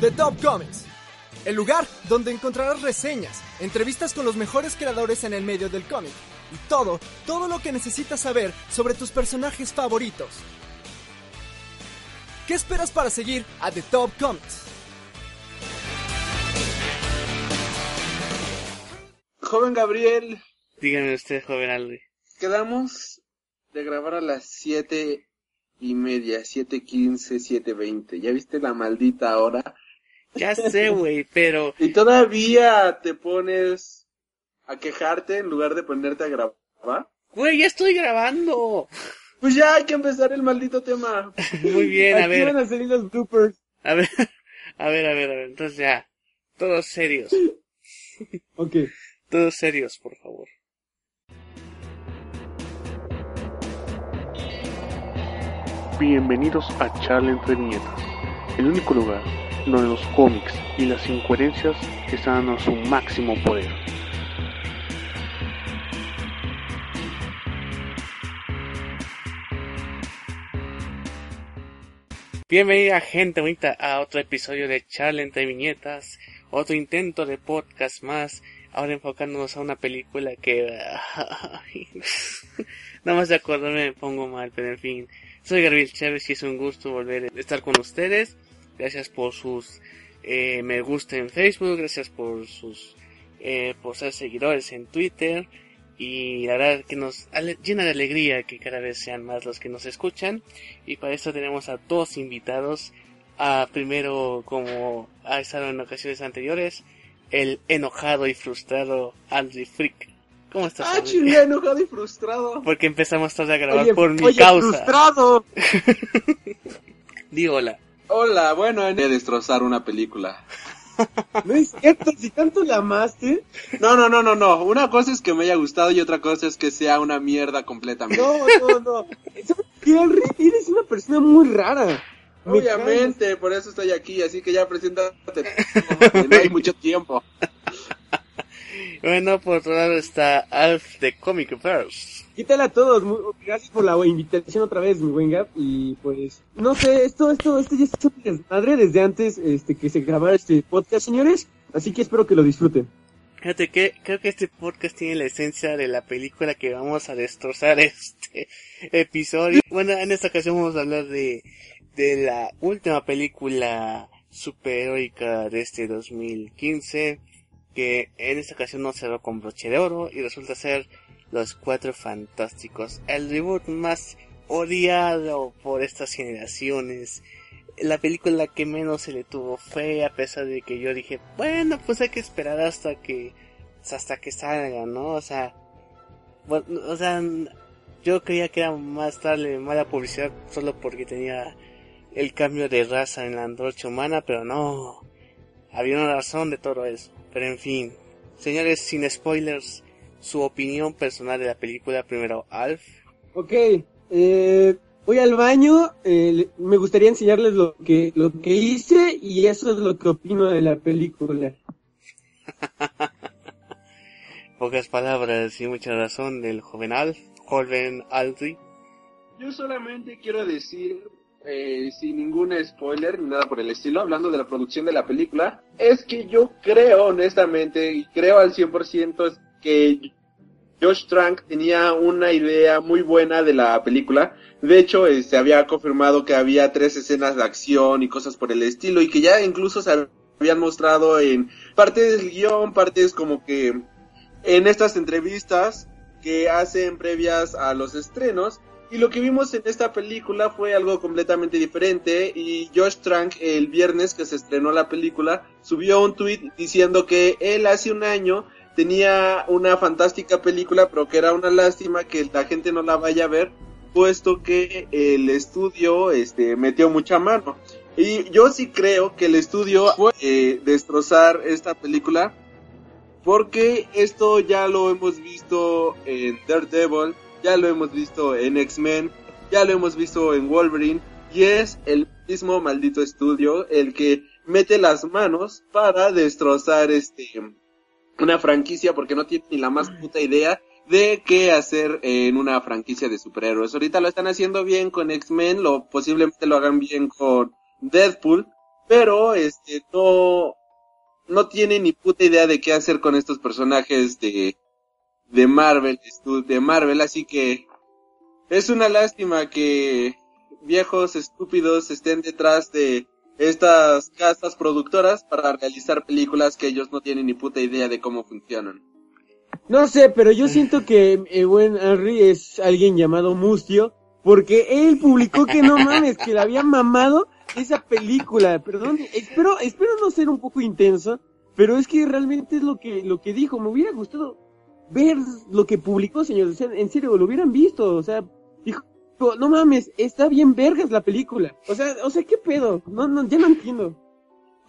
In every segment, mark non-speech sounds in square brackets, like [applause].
The Top Comics, el lugar donde encontrarás reseñas, entrevistas con los mejores creadores en el medio del cómic y todo, todo lo que necesitas saber sobre tus personajes favoritos. ¿Qué esperas para seguir a The Top Comics? Joven Gabriel, Dígame usted, joven Aldi. quedamos de grabar a las siete y media, siete quince, siete veinte. ¿Ya viste la maldita hora? Ya sé, güey, pero Y todavía te pones a quejarte en lugar de ponerte a grabar. Güey, ya estoy grabando. Pues ya hay que empezar el maldito tema. [laughs] Muy bien, a Aquí ver. van a salir los bloopers. A ver, a ver, a ver, a ver. Entonces ya. Todos serios. Ok. Todos serios, por favor. Bienvenidos a Charla entre Viñetas, el único lugar los cómics y las incoherencias están a su máximo poder. Bienvenida gente bonita a otro episodio de Charla entre viñetas, otro intento de podcast más, ahora enfocándonos a una película que... [laughs] Nada más de acordarme me pongo mal, pero en fin. Soy Gabriel Chávez y es un gusto volver a estar con ustedes. Gracias por sus eh, me gusta en Facebook, gracias por sus eh, por ser seguidores en Twitter y la verdad que nos llena de alegría que cada vez sean más los que nos escuchan y para esto tenemos a dos invitados a primero como ha estado en ocasiones anteriores el enojado y frustrado Andrew Freak ¿cómo estás? Ah, chinga, enojado y frustrado. [laughs] porque empezamos tarde a grabar Oye, por mi oye, causa frustrado. [laughs] di hola Hola, bueno, de destrozar una película. [laughs] No es cierto, si tanto la amaste. No, no, no, no, no. Una cosa es que me haya gustado y otra cosa es que sea una mierda completamente. No, no, no. ¿Sabes qué, Henry? Eres una persona muy rara. Me Obviamente, por eso estoy aquí, así que ya preséntate. [laughs] No hay mucho tiempo. bueno por otro lado está Alf de Comic Verse ¿Qué tal a todos? Gracias por la invitación otra vez, mi buen Gap. Y pues, no sé, esto, esto, esto ya está un desmadre desde antes este, que se grabara este podcast, señores. Así que espero que lo disfruten. Fíjate que creo que este podcast tiene la esencia de la película que vamos a destrozar [laughs] este episodio. Bueno, en esta ocasión vamos a hablar de, de la última película superheroica de este 2015, que en esta ocasión no cerró con broche de oro y resulta ser Los Cuatro Fantásticos, el reboot más odiado por estas generaciones. La película que menos se le tuvo fe a pesar de que yo dije bueno pues hay que esperar hasta que hasta que salga no o sea o sea yo creía que era más darle mala publicidad solo porque tenía el cambio de raza en la antorcha humana pero no. Había una razón de todo eso pero en fin. Señores sin spoilers su opinión personal de la película primero Alf Ok, eh, voy al baño. eh, me gustaría enseñarles lo que, lo que hice y eso es lo que opino de la película. [laughs] pocas palabras y mucha razón del joven Alf joven Aldri Yo solamente quiero decir, eh, sin ningún spoiler ni nada por el estilo, hablando de la producción de la película, es que yo creo honestamente, y creo al 100% es que Josh Trank tenía una idea muy buena de la película. De hecho, se había confirmado que había tres escenas de acción y cosas por el estilo, y que ya incluso se habían mostrado en partes del guion, partes como que en estas entrevistas que hacen previas a los estrenos, Y lo que vimos en esta película fue algo completamente diferente y Josh Trank el viernes que se estrenó la película subió un tweet diciendo que él hace un año tenía una fantástica película pero que era una lástima que la gente no la vaya a ver puesto que el estudio este metió mucha mano. Y yo sí creo que el estudio fue eh, destrozar esta película porque esto ya lo hemos visto en Daredevil, ya lo hemos visto en X-Men, ya lo hemos visto en Wolverine, y es el mismo maldito estudio el que mete las manos para destrozar este una franquicia porque no tiene ni la más puta idea de qué hacer en una franquicia de superhéroes. Ahorita lo están haciendo bien con X-Men, lo posiblemente lo hagan bien con Deadpool, pero este no no tiene ni puta idea de qué hacer con estos personajes de de Marvel, de Marvel, así que es una lástima que viejos estúpidos estén detrás de estas casas productoras para realizar películas que ellos no tienen ni puta idea de cómo funcionan. No sé, pero yo siento que eh, buen Henry es alguien llamado Mustio, porque él publicó que no mames, que le había mamado esa película. Perdón, espero, espero no ser un poco intenso, pero es que realmente es lo que, lo que dijo. Me hubiera gustado ver lo que publicó, señor. O sea, en serio, lo hubieran visto. O sea, no mames, está bien vergas la película. O sea, o sea, ¿qué pedo? No, no, ya no entiendo.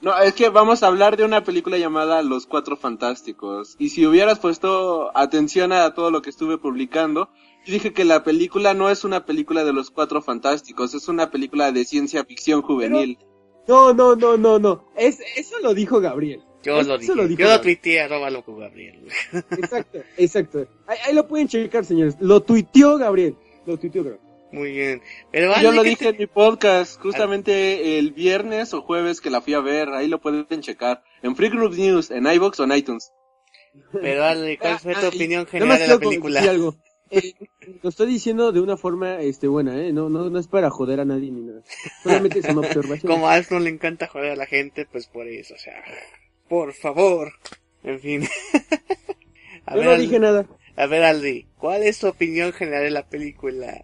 No, es que vamos a hablar de una película llamada Los Cuatro Fantásticos. Y si hubieras puesto atención a todo lo que estuve publicando, yo dije que la película no es una película de los Cuatro Fantásticos, es una película de ciencia ficción juvenil. no, no, no, no, no. Es, eso lo dijo Gabriel. Yo lo dije. Lo yo lo tuiteé arroba loco Gabriel. Exacto, exacto. Ahí, ahí, lo pueden checar, señores. Lo tuiteó Gabriel. Lo tuiteó Gabriel. Muy bien. Pero yo lo dije en mi podcast, justamente el viernes o jueves que la fui a ver, ahí lo pueden checar. En Free Group News, en iVoox o en iTunes. Pero Ale, ¿cuál fue tu opinión general de la película? Algo. Eh, lo estoy diciendo de una forma este buena, eh, no no no es para joder a nadie ni nada. Solamente es una observación. Como a no le encanta joder a la gente, pues por eso, o sea, por favor. En fin. [laughs] a Yo ver, no dije nada. A ver, Aldi, ¿cuál es tu opinión general de la película?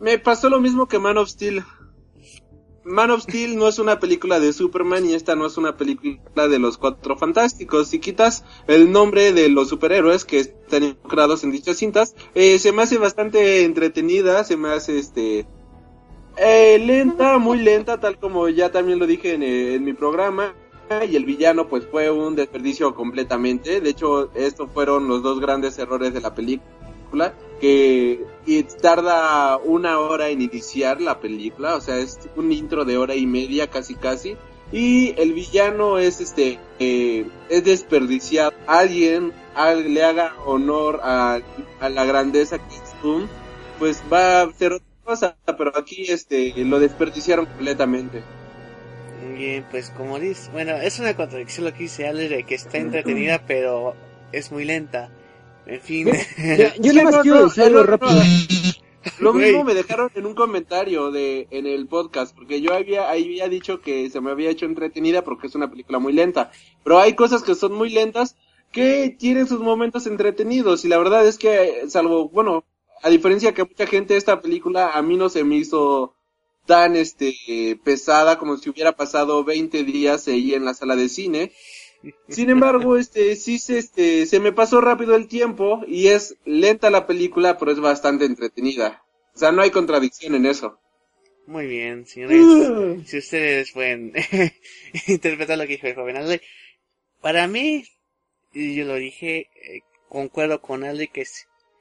Me pasó lo mismo que Man of Steel. Man of Steel no es una película de Superman y esta no es una película de los Cuatro Fantásticos. Si quitas el nombre de los superhéroes que están involucrados en dichas cintas, eh, se me hace bastante entretenida, se me hace este eh, lenta, muy lenta, tal como ya también lo dije en, en mi programa. Y el villano pues fue un desperdicio completamente. De hecho, estos fueron los dos grandes errores de la película que tarda una hora en iniciar la película, o sea, es un intro de hora y media casi casi. Y el villano es este, eh, es desperdiciado. Alguien le haga honor a, la grandeza que es Doom, pues va a ser otra cosa, pero aquí este, lo desperdiciaron completamente. Bien, pues como dice, bueno, es una contradicción lo que dice Ale de que está entretenida, pero es muy lenta. En fin. [laughs] yo más quiero decir algo rápido. Lo mismo me dejaron en un comentario de en el podcast, porque yo había, había dicho que se me había hecho entretenida porque es una película muy lenta. Pero hay cosas que son muy lentas que tienen sus momentos entretenidos y la verdad es que salvo, bueno, a diferencia que mucha gente esta película a mí no se me hizo tan este pesada como si hubiera pasado 20 días ahí en la sala de cine sin embargo, este, sí se, este, se me pasó rápido el tiempo y es lenta la película, pero es bastante entretenida. O sea, no hay contradicción en eso. Muy bien, señores. si ustedes pueden [laughs] interpretar lo que dijo el joven Para mí, y yo lo dije, eh, concuerdo con Aldi que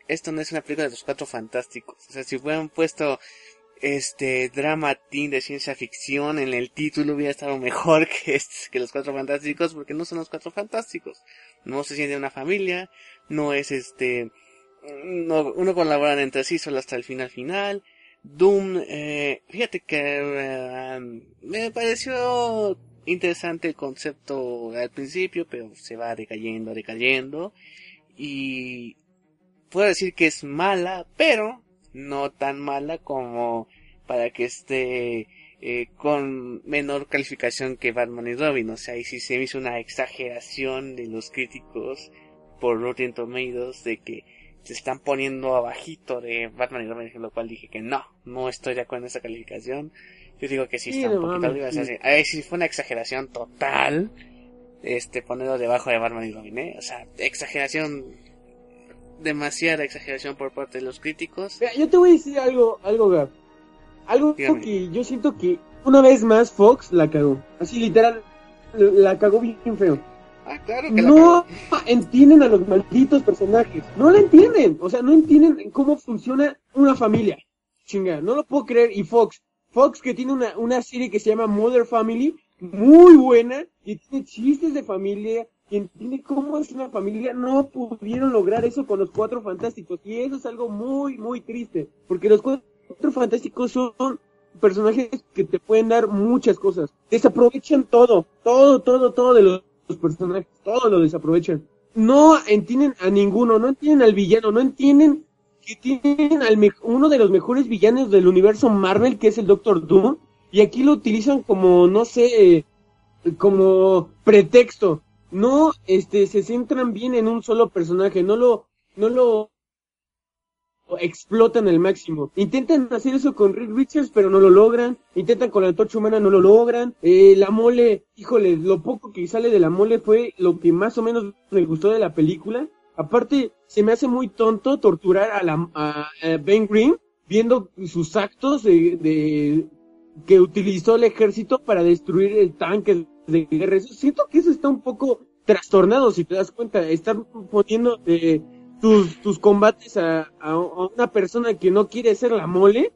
esto no es una película de los cuatro fantásticos. O sea, si hubieran puesto este drama teen de ciencia ficción en el título hubiera estado mejor [laughs] que, que los cuatro fantásticos porque no son los cuatro fantásticos. No se siente una familia no es este no, uno colaboran entre sí solo hasta el final final. Doom eh, fíjate que eh, me pareció interesante el concepto al principio pero se va decayendo decayendo. Y puedo decir que es mala pero no tan mala como para que esté eh, con menor calificación que Batman y Robin. O sea, ahí sí se me hizo una exageración de los críticos por Rotten Tomatoes de que se están poniendo abajito de Batman y Robin, lo cual dije que no, no estoy de acuerdo en esa calificación. Yo digo que sí, está un poquito arriba. Sí. fue una exageración total. Este, ponerlo debajo de Batman y Robin, ¿eh? O sea, exageración. Demasiada exageración por parte de los críticos. yo te voy a decir algo, algo, Gab. Algo que yo siento que una vez más Fox la cagó. Así literal, la cagó bien feo. Ah, claro que no entienden a los malditos personajes. No la entienden. O sea, no entienden cómo funciona una familia. Chinga, no lo puedo creer. Y Fox, Fox que tiene una, una serie que se llama Mother Family, muy buena, y tiene chistes de familia, y entiende cómo es una familia, no pudieron lograr eso con los cuatro fantásticos. Y eso es algo muy, muy triste. Porque los cuatro fantásticos son personajes que te pueden dar muchas cosas. Desaprovechan todo, todo, todo, todo de los personajes, todo lo desaprovechan. No entienden a ninguno, no entienden al villano, no entienden que tienen al uno de los mejores villanos del universo Marvel, que es el Doctor Doom, y aquí lo utilizan como, no sé, como pretexto. No, este, se centran bien en un solo personaje, no lo, no lo explotan al máximo. Intentan hacer eso con Rick Richards, pero no lo logran. Intentan con la antorcha humana, no lo logran. Eh, la mole, híjole, lo poco que sale de la mole fue lo que más o menos me gustó de la película. Aparte, se me hace muy tonto torturar a, la, a, Ben Green viendo sus actos de, de, que utilizó el ejército para destruir el tanque de guerra. Siento que eso está un poco trastornado, si te das cuenta. Están poniendo de tus, tus combates a, a, una persona que no quiere ser la mole,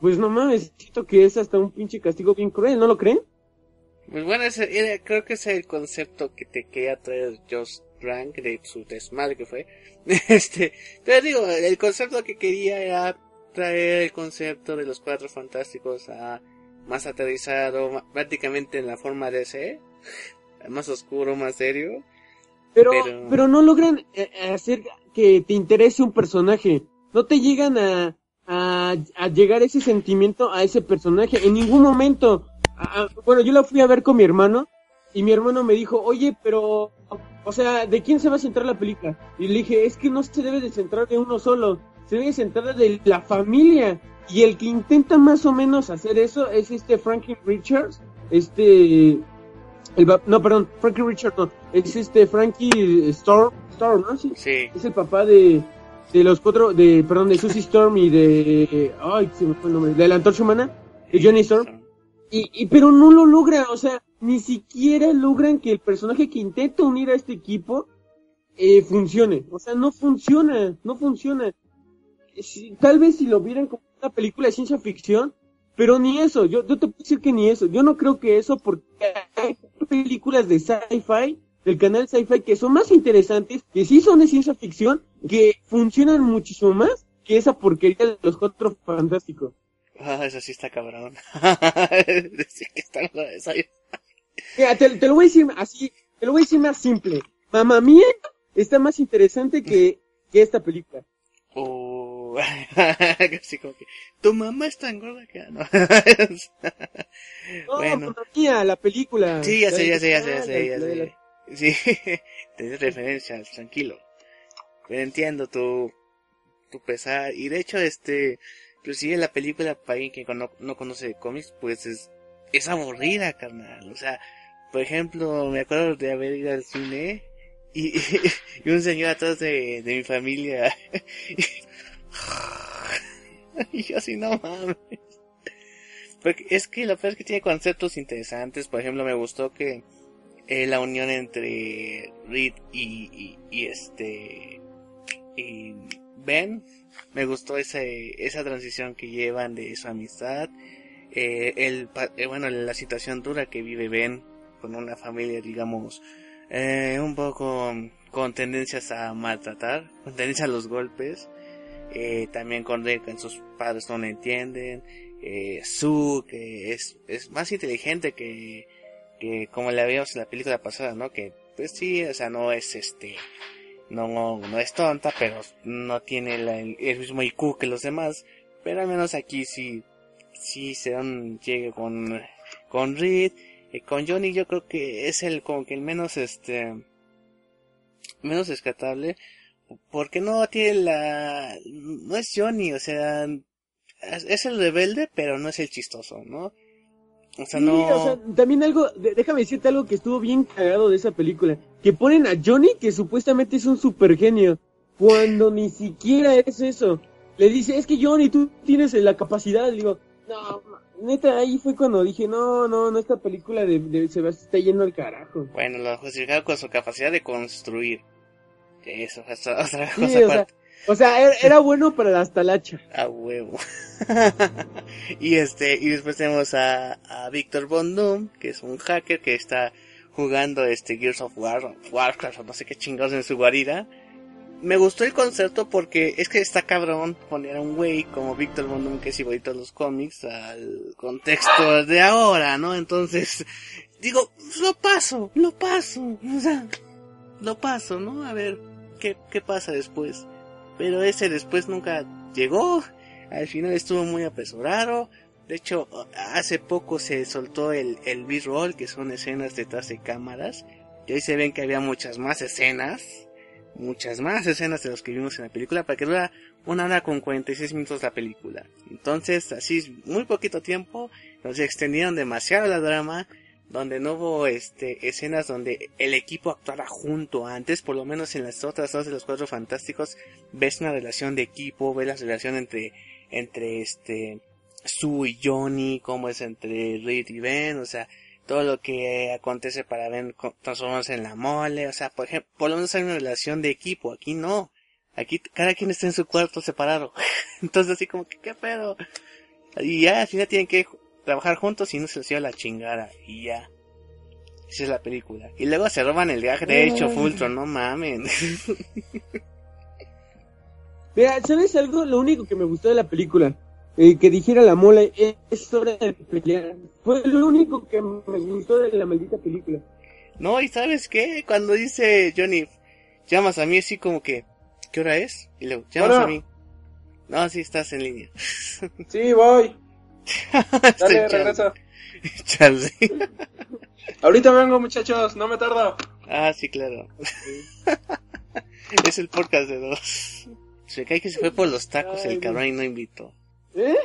pues no mames, siento que es hasta un pinche castigo bien cruel, ¿no lo creen? Pues bueno, ese, creo que ese es el concepto que te quería traer Josh Rank de su desmadre que fue. [laughs] Este, te digo, el concepto que quería era traer el concepto de los cuatro fantásticos a más aterrizado, prácticamente en la forma de ese, [laughs] más oscuro, más serio. Pero, pero, no logran eh, hacer que te interese un personaje. No te llegan a, a, a llegar ese sentimiento a ese personaje en ningún momento. bueno, yo la fui a ver con mi hermano y mi hermano me dijo, oye, pero, o sea, ¿de quién se va a centrar la película? Y le dije, es que no se debe de centrar de uno solo, se debe centrar de la familia. Y el que intenta más o menos hacer eso es este Frankie Richards, este, no, perdón, Frankie Richards no, es este Frankie Storm, Storm, ¿no? Sí. Es el papá de, de los cuatro, de, perdón, de Susie Storm y de, ay, se me fue el nombre, de la antorcha humana, de Johnny Storm. Y, y, pero no lo logra, o sea, ni siquiera logran que el personaje que intenta unir a este equipo eh, funcione. O sea, no funciona, no funciona. Tal vez si lo vieran como una película de ciencia ficción, pero ni eso, yo, yo te puedo decir que ni eso. Yo no creo que eso, porque hay películas de sci-fi del canal Sci-Fi que son más interesantes, que sí son de ciencia ficción, que funcionan muchísimo más que esa porquería de los cuatro fantásticos. Ah, eso sí está cabrón. [laughs] Decir que están Mira, te, te, lo voy a decir así, te lo voy a decir más simple. Mamá mía está más interesante que, que esta película. Oh, [laughs] así como que, tu mamá es tan gorda que [laughs] no. no, bueno. la película. Sí, ya sé, ya sé, ya sé, ya sé, ya sé. Sí, [laughs] te referencias, tranquilo. Pero entiendo tu, tu pesar. Y de hecho, este, inclusive la película, para alguien que no, no conoce cómics, pues es, es aburrida, carnal. O sea, por ejemplo, me acuerdo de haber ido al cine y, y un señor atrás de, de mi familia. [laughs] y yo así, no mames. Es que lo peor es que tiene conceptos interesantes. Por ejemplo, me gustó que eh, la unión entre Reed y, y, este y Ben me gustó ese, esa transición que llevan de su amistad eh, el eh, bueno la situación dura que vive Ben con una familia digamos eh, un poco con tendencias a maltratar con tendencias a los golpes eh, también con Rick que sus padres no le entienden eh, Sue que es, es más inteligente que que como la vimos en la película pasada, ¿no? Que pues sí, o sea, no es este, no, no es tonta, pero no tiene el mismo IQ que los demás, pero al menos aquí sí, sí se dan llegue con, con Reed, y con Johnny yo creo que es el como que el menos este, menos descartable, porque no tiene la, no es Johnny, o sea, es el rebelde, pero no es el chistoso, ¿no? O sea, no. o sea, también algo, déjame decirte algo que estuvo bien cagado de esa película. Que ponen a Johnny, que supuestamente es un super genio, cuando ni siquiera es eso. Le dice, es que Johnny, tú tienes la capacidad. Le digo, no, neta, ahí fue cuando dije, no, no, no, esta película de, se va, está yendo al carajo. Bueno, lo justificado con su capacidad de construir. Eso, [laughs] otra cosa o sea, era, bueno para la talacha. A huevo. [laughs] y este, y después tenemos a, a Víctor Von que es un hacker que está jugando este Gears of War, Warcraft o no sé qué chingados en su guarida. Me gustó el concepto porque es que está cabrón poner a un güey como Víctor Von que es igualito a los cómics al contexto de ahora, ¿no? Entonces, digo, lo paso, lo paso, o sea, lo paso, ¿no? A ver, ¿qué, pasa después? Pero ese después nunca llegó. Al final estuvo muy apresurado. De hecho, hace poco se soltó el, el B-roll, que son escenas detrás de cámaras. Y ahí se ven que había muchas más escenas. Muchas más escenas de las que vimos en la película. Para que dura una hora con 46 minutos la película. Entonces, así, muy poquito tiempo. Nos extendieron demasiado la drama donde no hubo este escenas donde el equipo actuara junto antes, por lo menos en las otras dos de los cuatro fantásticos ves una relación de equipo, ves la relación entre entre este Sue y Johnny, cómo es entre Reed y Ben, o sea, todo lo que acontece para Ben transformarse en la mole, o sea, por ejemplo, por lo menos hay una relación de equipo, aquí no. Aquí cada quien está en su cuarto separado. [laughs] Entonces así como que qué pedo. Y ya al final tienen que trabajar juntos y no se les lleva la chingada y ya. Esa es la película. Y luego se roban el viaje de hecho Fultron, no mamen. Mira, [laughs] ¿sabes algo? Lo único que me gustó de la película, eh, que dijera la mole, es hora de pelear. Fue lo único que me gustó de la maldita película. No, y ¿sabes qué? Cuando dice Johnny, llamas a mí así como que, ¿qué hora es? Y luego, llamas a mí. No, sí, estás en línea. [laughs] sí, voy. [laughs] Dale, regreso. [laughs] Charlie. Ahorita vengo, muchachos, no me tardo. Ah, sí, claro. [laughs] es el podcast de dos. Se cae que se fue por los tacos el cabrón y no invitó. ¿Eh?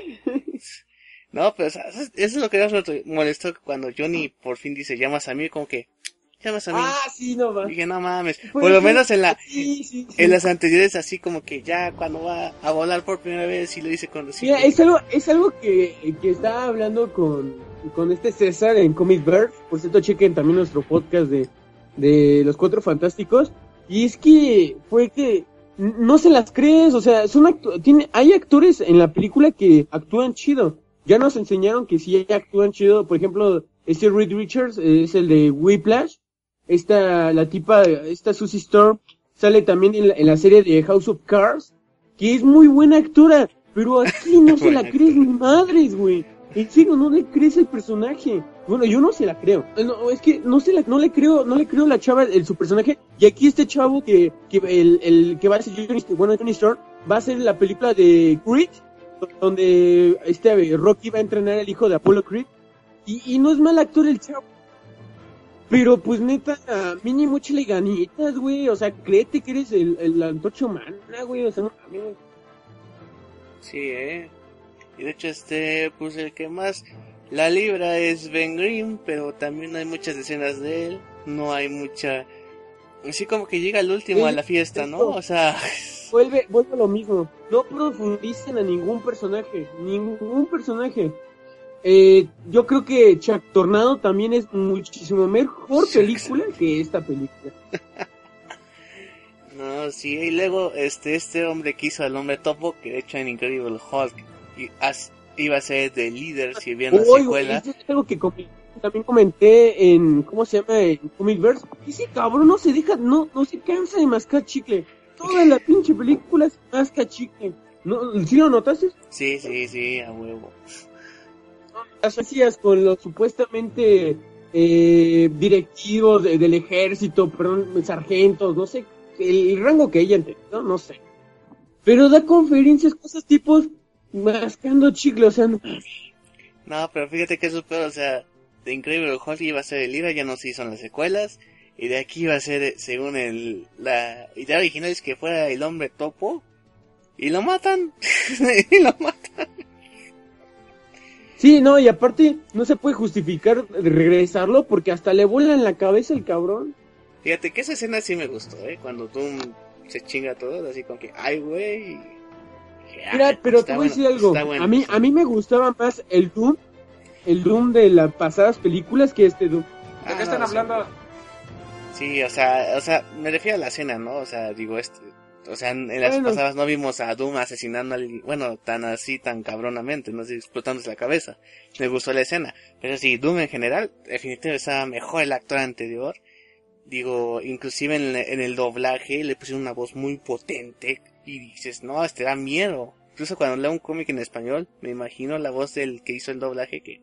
No, pero eso es lo que más me molestó cuando Johnny por fin dice llamas a mí, como que llamas a mí. Ah, sí, no mames. Dije, no mames. Por lo menos en la en las anteriores así como que ya cuando va a volar por primera vez y lo dice con los Mira, es algo es algo que, que estaba hablando con con este César en Comic Bird. Por cierto, chequen también nuestro podcast de de los Cuatro Fantásticos y es que fue que no se las crees, o sea, son tiene hay actores en la película que actúan chido. Ya nos enseñaron que sí actúan chido, por ejemplo, este Reed Richards es el de Whiplash esta, la tipa, esta Susie Storm, sale también en la, serie de House of Cards, que es muy buena actora, pero aquí [laughs] no se la crees ni madres, güey. En serio, no le crees el personaje. Bueno, yo no se la creo. No, es que no se la, no le creo, no le creo la chava el, su personaje. Y aquí este chavo que, que el, el que va a ser Johnny, bueno, Johnny Storm, va a ser la película de Creed, donde este Rocky va a entrenar al hijo de Apollo Creed. Y, y no es mal actor el chavo pero pues neta, mínimo échale ganitas, güey. O sea, créete que eres el, el antorcha humana, güey. O sea, no Sí, eh. Y de hecho, este, pues el que más la libra es Ben Grimm, pero también hay muchas escenas de él. No hay mucha. Así como que llega el último a la fiesta, ¿no? O sea. [laughs] Vuelve, vuelve a lo mismo. No profundicen a ningún personaje. Ningún personaje. Eh, yo creo que Chuck Tornado también es muchísimo mejor película que esta película. [laughs] no, sí, y luego este este hombre que hizo al hombre topo, que de hecho en Incredible Hulk iba a ser de líder si bien la secuela. es algo que también comenté en, ¿cómo se llama? En Comicverse. Ese cabrón no se deja, no, no se cansa de mascar chicle. Toda la pinche película se masca chicle. ¿No, ¿Sí lo notaste? Sí, sí, sí, a huevo hacías con los supuestamente eh, directivos del ejército, perdón, sargentos, no sé, el, rango que ella entendió, no sé. Pero da conferencias, cosas tipos mascando chicle, o sea, no. No, pero fíjate que eso, o sea, de Increíble Hulk iba a ser el libro, ya no se hizo en las secuelas. Y de aquí iba a ser, según el, la idea original, es que fuera el hombre topo. Y lo matan. [laughs] y lo matan. Sí, no, y aparte no se puede justificar regresarlo porque hasta le vuela en la cabeza el cabrón. Fíjate que esa escena sí me gustó, ¿eh? Cuando Doom se chinga todo, así como que, ay, güey. Mira, pero te voy a decir algo. a mí, a mí me gustaba más el Doom, el Doom de las pasadas películas que este Doom. ¿De qué están hablando? Sí, o sea, o sea, me refiero a la escena, ¿no? O sea, digo, este, o sea, en las pasadas no vimos a Doom asesinando a alguien, bueno, tan así, tan cabronamente, no sé, explotándose la cabeza. Me gustó la escena. Pero sí, Doom en general, definitivamente estaba mejor el actor anterior. Digo, inclusive en, en, el doblaje le pusieron una voz muy potente y dices, no, este da miedo. Incluso cuando leo un cómic en español, me imagino la voz del que hizo el doblaje, que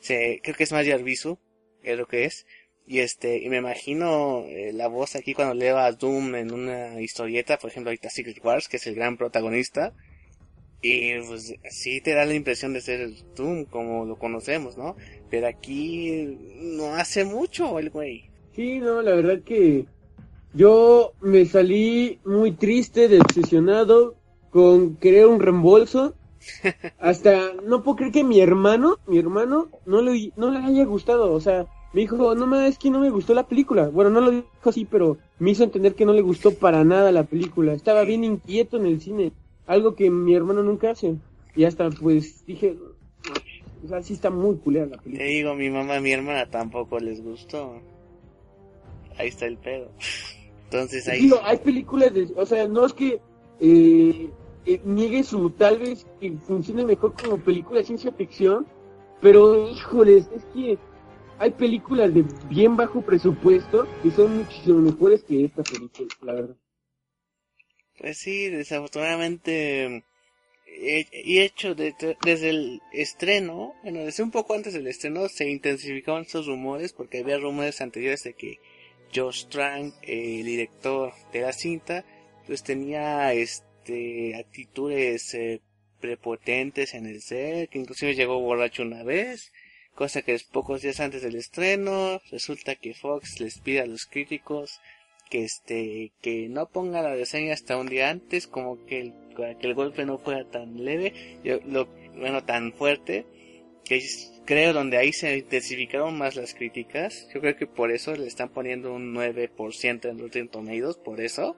se, creo que es más Arbizu, es lo que es. Y este, y me imagino eh, la voz aquí cuando leo a Doom en una historieta, por ejemplo ahorita Secret Wars, que es el gran protagonista. Y pues sí te da la impresión de ser Doom como lo conocemos, ¿no? Pero aquí no hace mucho el güey. Sí, no, la verdad que yo me salí muy triste, decepcionado, con querer un reembolso. [laughs] Hasta no puedo creer que mi hermano, mi hermano, no le, no le haya gustado. O sea, me dijo, no es que no me gustó la película. Bueno, no lo dijo así, pero me hizo entender que no le gustó para nada la película. Estaba bien inquieto en el cine, algo que mi hermano nunca hace. Y hasta pues dije, o sea, sí está muy culera la película. Te digo, mi mamá y mi hermana tampoco les gustó. Ahí está el pedo. Entonces ahí... Digo, hay películas de, o sea, no es que eh, eh, niegue su tal vez que funcione mejor como película de ciencia ficción, pero híjoles, es que hay películas de bien bajo presupuesto que son muchísimo mejores que esta película, la verdad. Pues sí, desafortunadamente y hecho desde el estreno, bueno, desde un poco antes del estreno se intensificaron estos rumores porque había rumores anteriores de que Josh Trank, el director de la cinta, pues tenía este actitudes eh, prepotentes en el set, que inclusive llegó borracho una vez cosa que pocos días antes del estreno resulta que Fox les pide a los críticos que este que no ponga la reseña hasta un día antes como que el, que el golpe no fuera tan leve yo, lo, bueno tan fuerte que creo donde ahí se intensificaron más las críticas. Yo creo que por eso le están poniendo un 9% en Rotten Tomatoes por eso.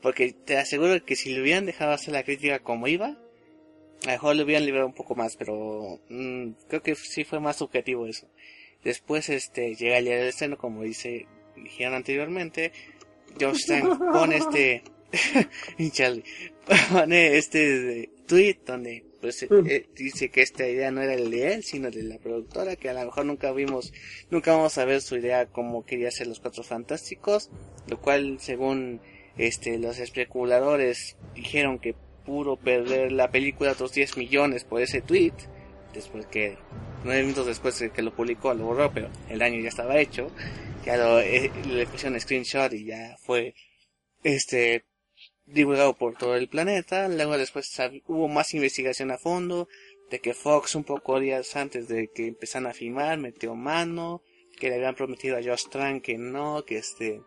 Porque te aseguro que si le hubieran dejado hacer la crítica como iba a lo mejor le hubieran liberado un poco más, pero mm, creo que sí fue más subjetivo eso. Después este llega el día del estreno, como dice, dijeron anteriormente, Josh pone este [laughs] [laughs] pone este tweet donde pues eh, dice que esta idea no era de él, sino de la productora, que a lo mejor nunca vimos, nunca vamos a ver su idea como quería hacer los Cuatro Fantásticos, lo cual según este los especuladores dijeron que puro perder la película otros 10 millones por ese tweet. Después que, nueve minutos después de que lo publicó, lo borró, pero el daño ya estaba hecho. Ya lo, eh, le pusieron screenshot y ya fue, este, divulgado por todo el planeta. Luego después hubo más investigación a fondo de que Fox un poco días antes de que empezaran a filmar metió mano, que le habían prometido a Josh Trank que no, que este,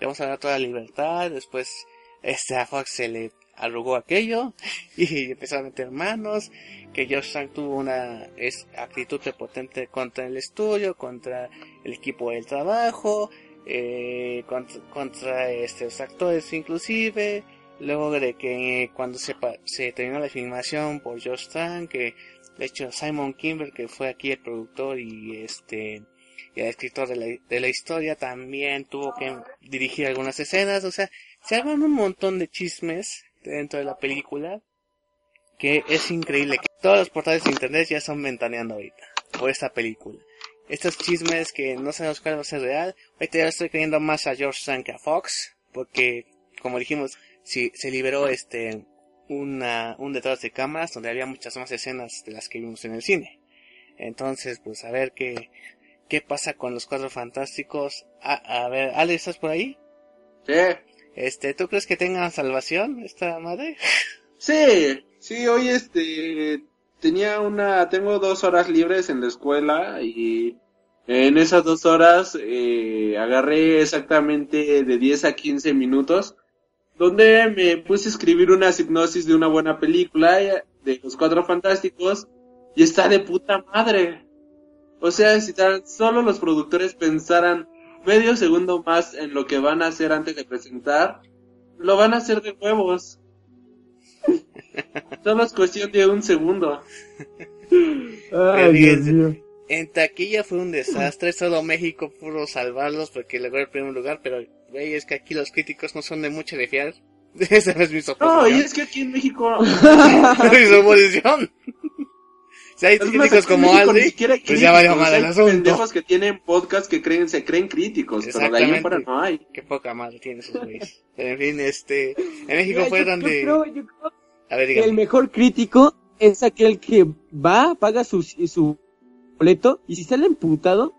vamos a dar toda la libertad. Después este a Fox se le arrugó aquello [laughs] y empezó a meter manos, que Josh Trank tuvo una actitud prepotente contra el estudio, contra el equipo del trabajo, eh, contra, este, los actores inclusive, luego de que cuando se, se terminó la filmación por Josh Trank, que de hecho Simon Kimber, que fue aquí el productor y este y el escritor de la, de la historia, también tuvo que dirigir algunas escenas, o sea, se arman un montón de chismes dentro de la película que es increíble que todos los portales de internet ya están ventaneando ahorita por esta película. Estos chismes que no sabemos cuál va a ser real, ahorita ya estoy creyendo más a George Trank que a Fox, porque como dijimos, si se liberó este una, un detrás de cámaras donde había muchas más escenas de las que vimos en el cine. Entonces, pues a ver qué, qué pasa con los cuatro fantásticos. A, a ver, Ale, ¿estás por ahí? Sí. Este, ¿tú crees que tenga salvación esta madre? [laughs] Sí, sí, hoy este tenía una, tengo dos horas libres en la escuela y En esas dos horas eh, agarré exactamente de 10 a 15 minutos donde me puse a escribir una hipnosis de una buena película de los cuatro fantásticos y está de puta madre. O sea, si tan solo los productores pensaran medio segundo más en lo que van a hacer antes de presentar, lo van a hacer de huevos. [laughs] Solo es cuestión de un segundo. Ay, Dios mío. En taquilla fue un desastre, solo México pudo salvarlos porque logró el primer lugar, pero güey, es que aquí los críticos no son de mucho de fiar. [laughs] Esa es mi No, suposición. y es que aquí en México... [laughs] mi suposición. Si hay críticos como México Aldi, hay pues ya valió críticos, mal el asunto. pendejos que tienen podcast que creen, se creen críticos, pero de ahí en fuera Exactamente. no hay. Qué poca madre tiene esos güeyes. Pero en fin, este, en México Mira, fue yo- donde, yo creo- yo creo a ver, que el mejor crítico es aquel que va, paga su, su boleto y si sale emputado,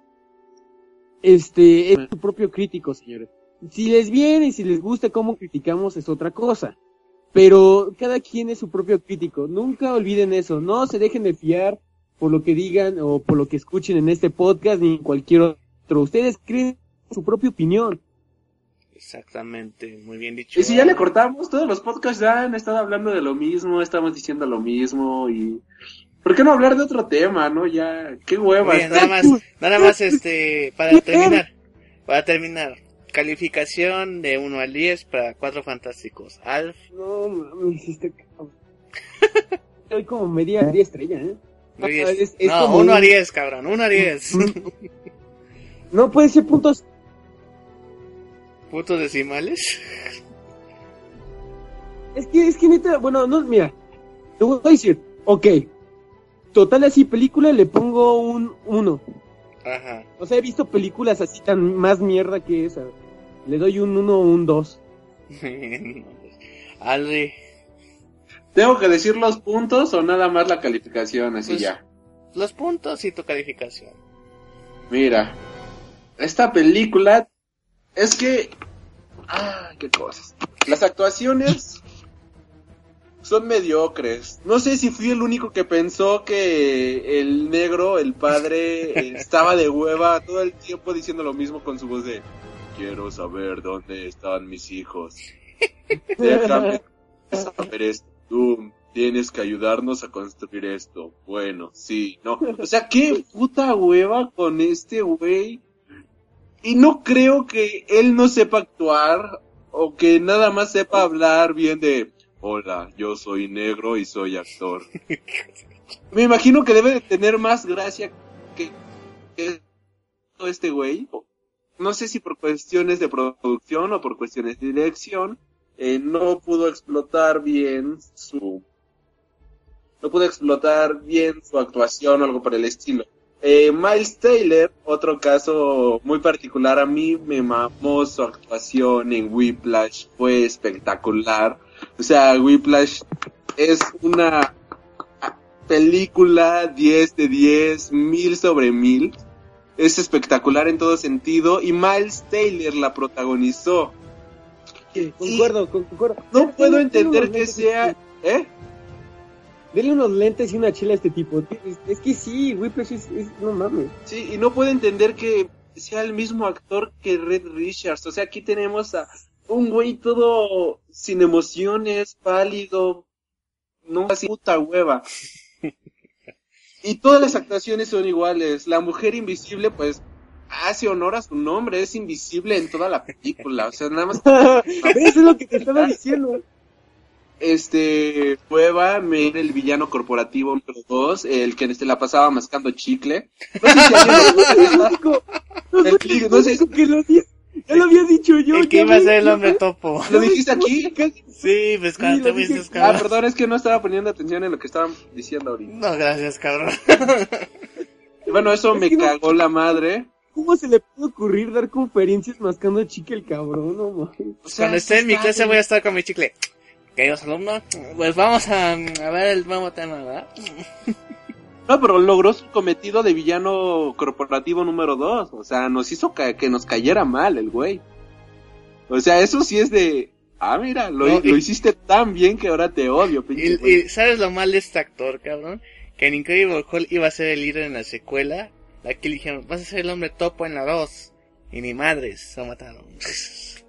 este, es su propio crítico, señores. Si les viene y si les gusta cómo criticamos es otra cosa. Pero cada quien es su propio crítico. Nunca olviden eso. No se dejen de fiar por lo que digan o por lo que escuchen en este podcast ni en cualquier otro. Ustedes creen su propia opinión. Exactamente, muy bien dicho. Y si ya le cortamos, todos los podcasts ya han estado hablando de lo mismo, estamos diciendo lo mismo y... ¿Por qué no hablar de otro tema, no? Ya, qué hueva. Bien, nada más, nada más este, para terminar, para terminar, calificación de 1 al 10 para cuatro fantásticos. Alf, No este cabrón. [laughs] Soy como media, media estrella, ¿eh? no, 10. es- es no como 1 a un- 10, cabrón, 1 a 10. [laughs] No puede ser puntos. Puntos decimales. Es que, es que neta, bueno, no, mira. Te voy a decir, ok. Total así, película le pongo un 1. Ajá. O sea, he visto películas así tan más mierda que esa. Le doy un 1 o un 2. [laughs] Aldi, ¿Tengo que decir los puntos o nada más la calificación, así Pues- ya? los puntos y tu calificación. Mira, esta película es que... Ah, qué cosas. Las actuaciones son mediocres. No sé si fui el único que pensó que el negro, el padre, [laughs] estaba de hueva todo el tiempo diciendo lo mismo con su voz de... Quiero saber dónde están mis hijos. [laughs] Déjame saber esto. Tú tienes que ayudarnos a construir esto. Bueno, sí, no. O sea, qué puta hueva con este güey. Y no creo que él no sepa actuar o que nada más sepa hablar bien de, hola, yo soy negro y soy actor. Me imagino que debe de tener más gracia que, que este güey. No sé si por cuestiones de producción o por cuestiones de dirección, eh, no pudo explotar bien su no pudo explotar bien su actuación o algo por el estilo. Eh, Miles Taylor, otro caso muy particular, a mí me mamó su actuación en Whiplash, fue espectacular. O sea, Whiplash es una película 10 de 10, mil sobre mil. Es espectacular en todo sentido y Miles Taylor la protagonizó. Concuerdo, concuerdo. No puedo entender que sea... ¿Eh? Denle unos lentes y una chela a este tipo. Es, es que sí, Whiplash es, es- no mames. Sí, y no puedo entender que sea el mismo actor que Red Richards. O sea, aquí tenemos a un güey todo sin emociones, pálido, no así puta hueva. Y todas las actuaciones son iguales. La mujer invisible, pues, hace honor a su nombre, es invisible en toda la película. O sea, nada más Eso es lo que te estaba diciendo. este Cueva, me era el villano corporativo número 2, el que se la pasaba mascando chicle. No sé si alguien- no sé- que lo dice. Ya lo había dicho yo. El que iba a ser el hombre topo. ¿Lo dijiste aquí? [laughs] Sí, pues cuando Sí, te viste, Ah, cabrón. perdón, es que no estaba poniendo atención en lo que estaban diciendo ahorita. No, gracias, cabrón. Y [laughs] Bueno, eso Es me no- cagó la madre. ¿Cómo se le puede ocurrir dar conferencias mascando chica el cabrón? No mames. O sea, Cuando esté en mi clase bien. voy a estar con mi chicle. Queridos alumnos, pues vamos a, a ver el nuevo tema, ¿verdad? [laughs] No, pero logró su cometido de villano corporativo número 2. O sea, nos hizo que nos cayera mal el güey. O sea, eso sí es de... Ah, mira, lo, No, y- lo hiciste tan bien que ahora te odio, pinche Y, y ¿sabes lo mal de este actor, cabrón? Que en Incredible Hulk iba a ser el líder en la secuela Aquí le dijeron, vas a ser el hombre topo en la 2. Y ni madres, se mataron. [laughs]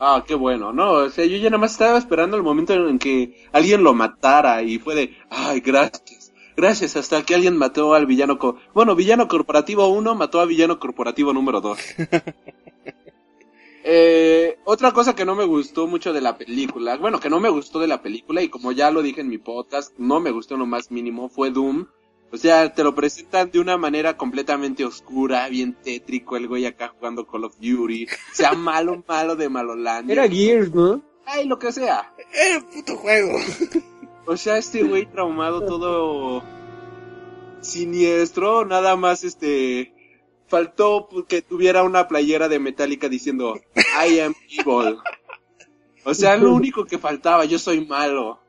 Ah, qué bueno, no, o sea, yo ya nada más estaba esperando el momento en que alguien lo matara y fue de, ay, gracias, gracias, hasta que alguien mató al villano, co bueno, villano corporativo 1 mató a villano corporativo número 2. [laughs] eh, otra cosa que no me gustó mucho de la película, bueno, que no me gustó de la película y como ya lo dije en mi podcast, no me gustó en lo más mínimo, fue Doom. O sea, te lo presentan de una manera completamente oscura, bien tétrico, el güey acá jugando Call of Duty. O sea, malo, [laughs] malo de Malolandia. Era Gears, ¿no? Ay, lo que sea. Era un puto juego. [laughs] O sea, este güey traumado todo siniestro, nada más este faltó que tuviera una playera de Metallica diciendo I am evil. O sea, lo único que faltaba, yo soy malo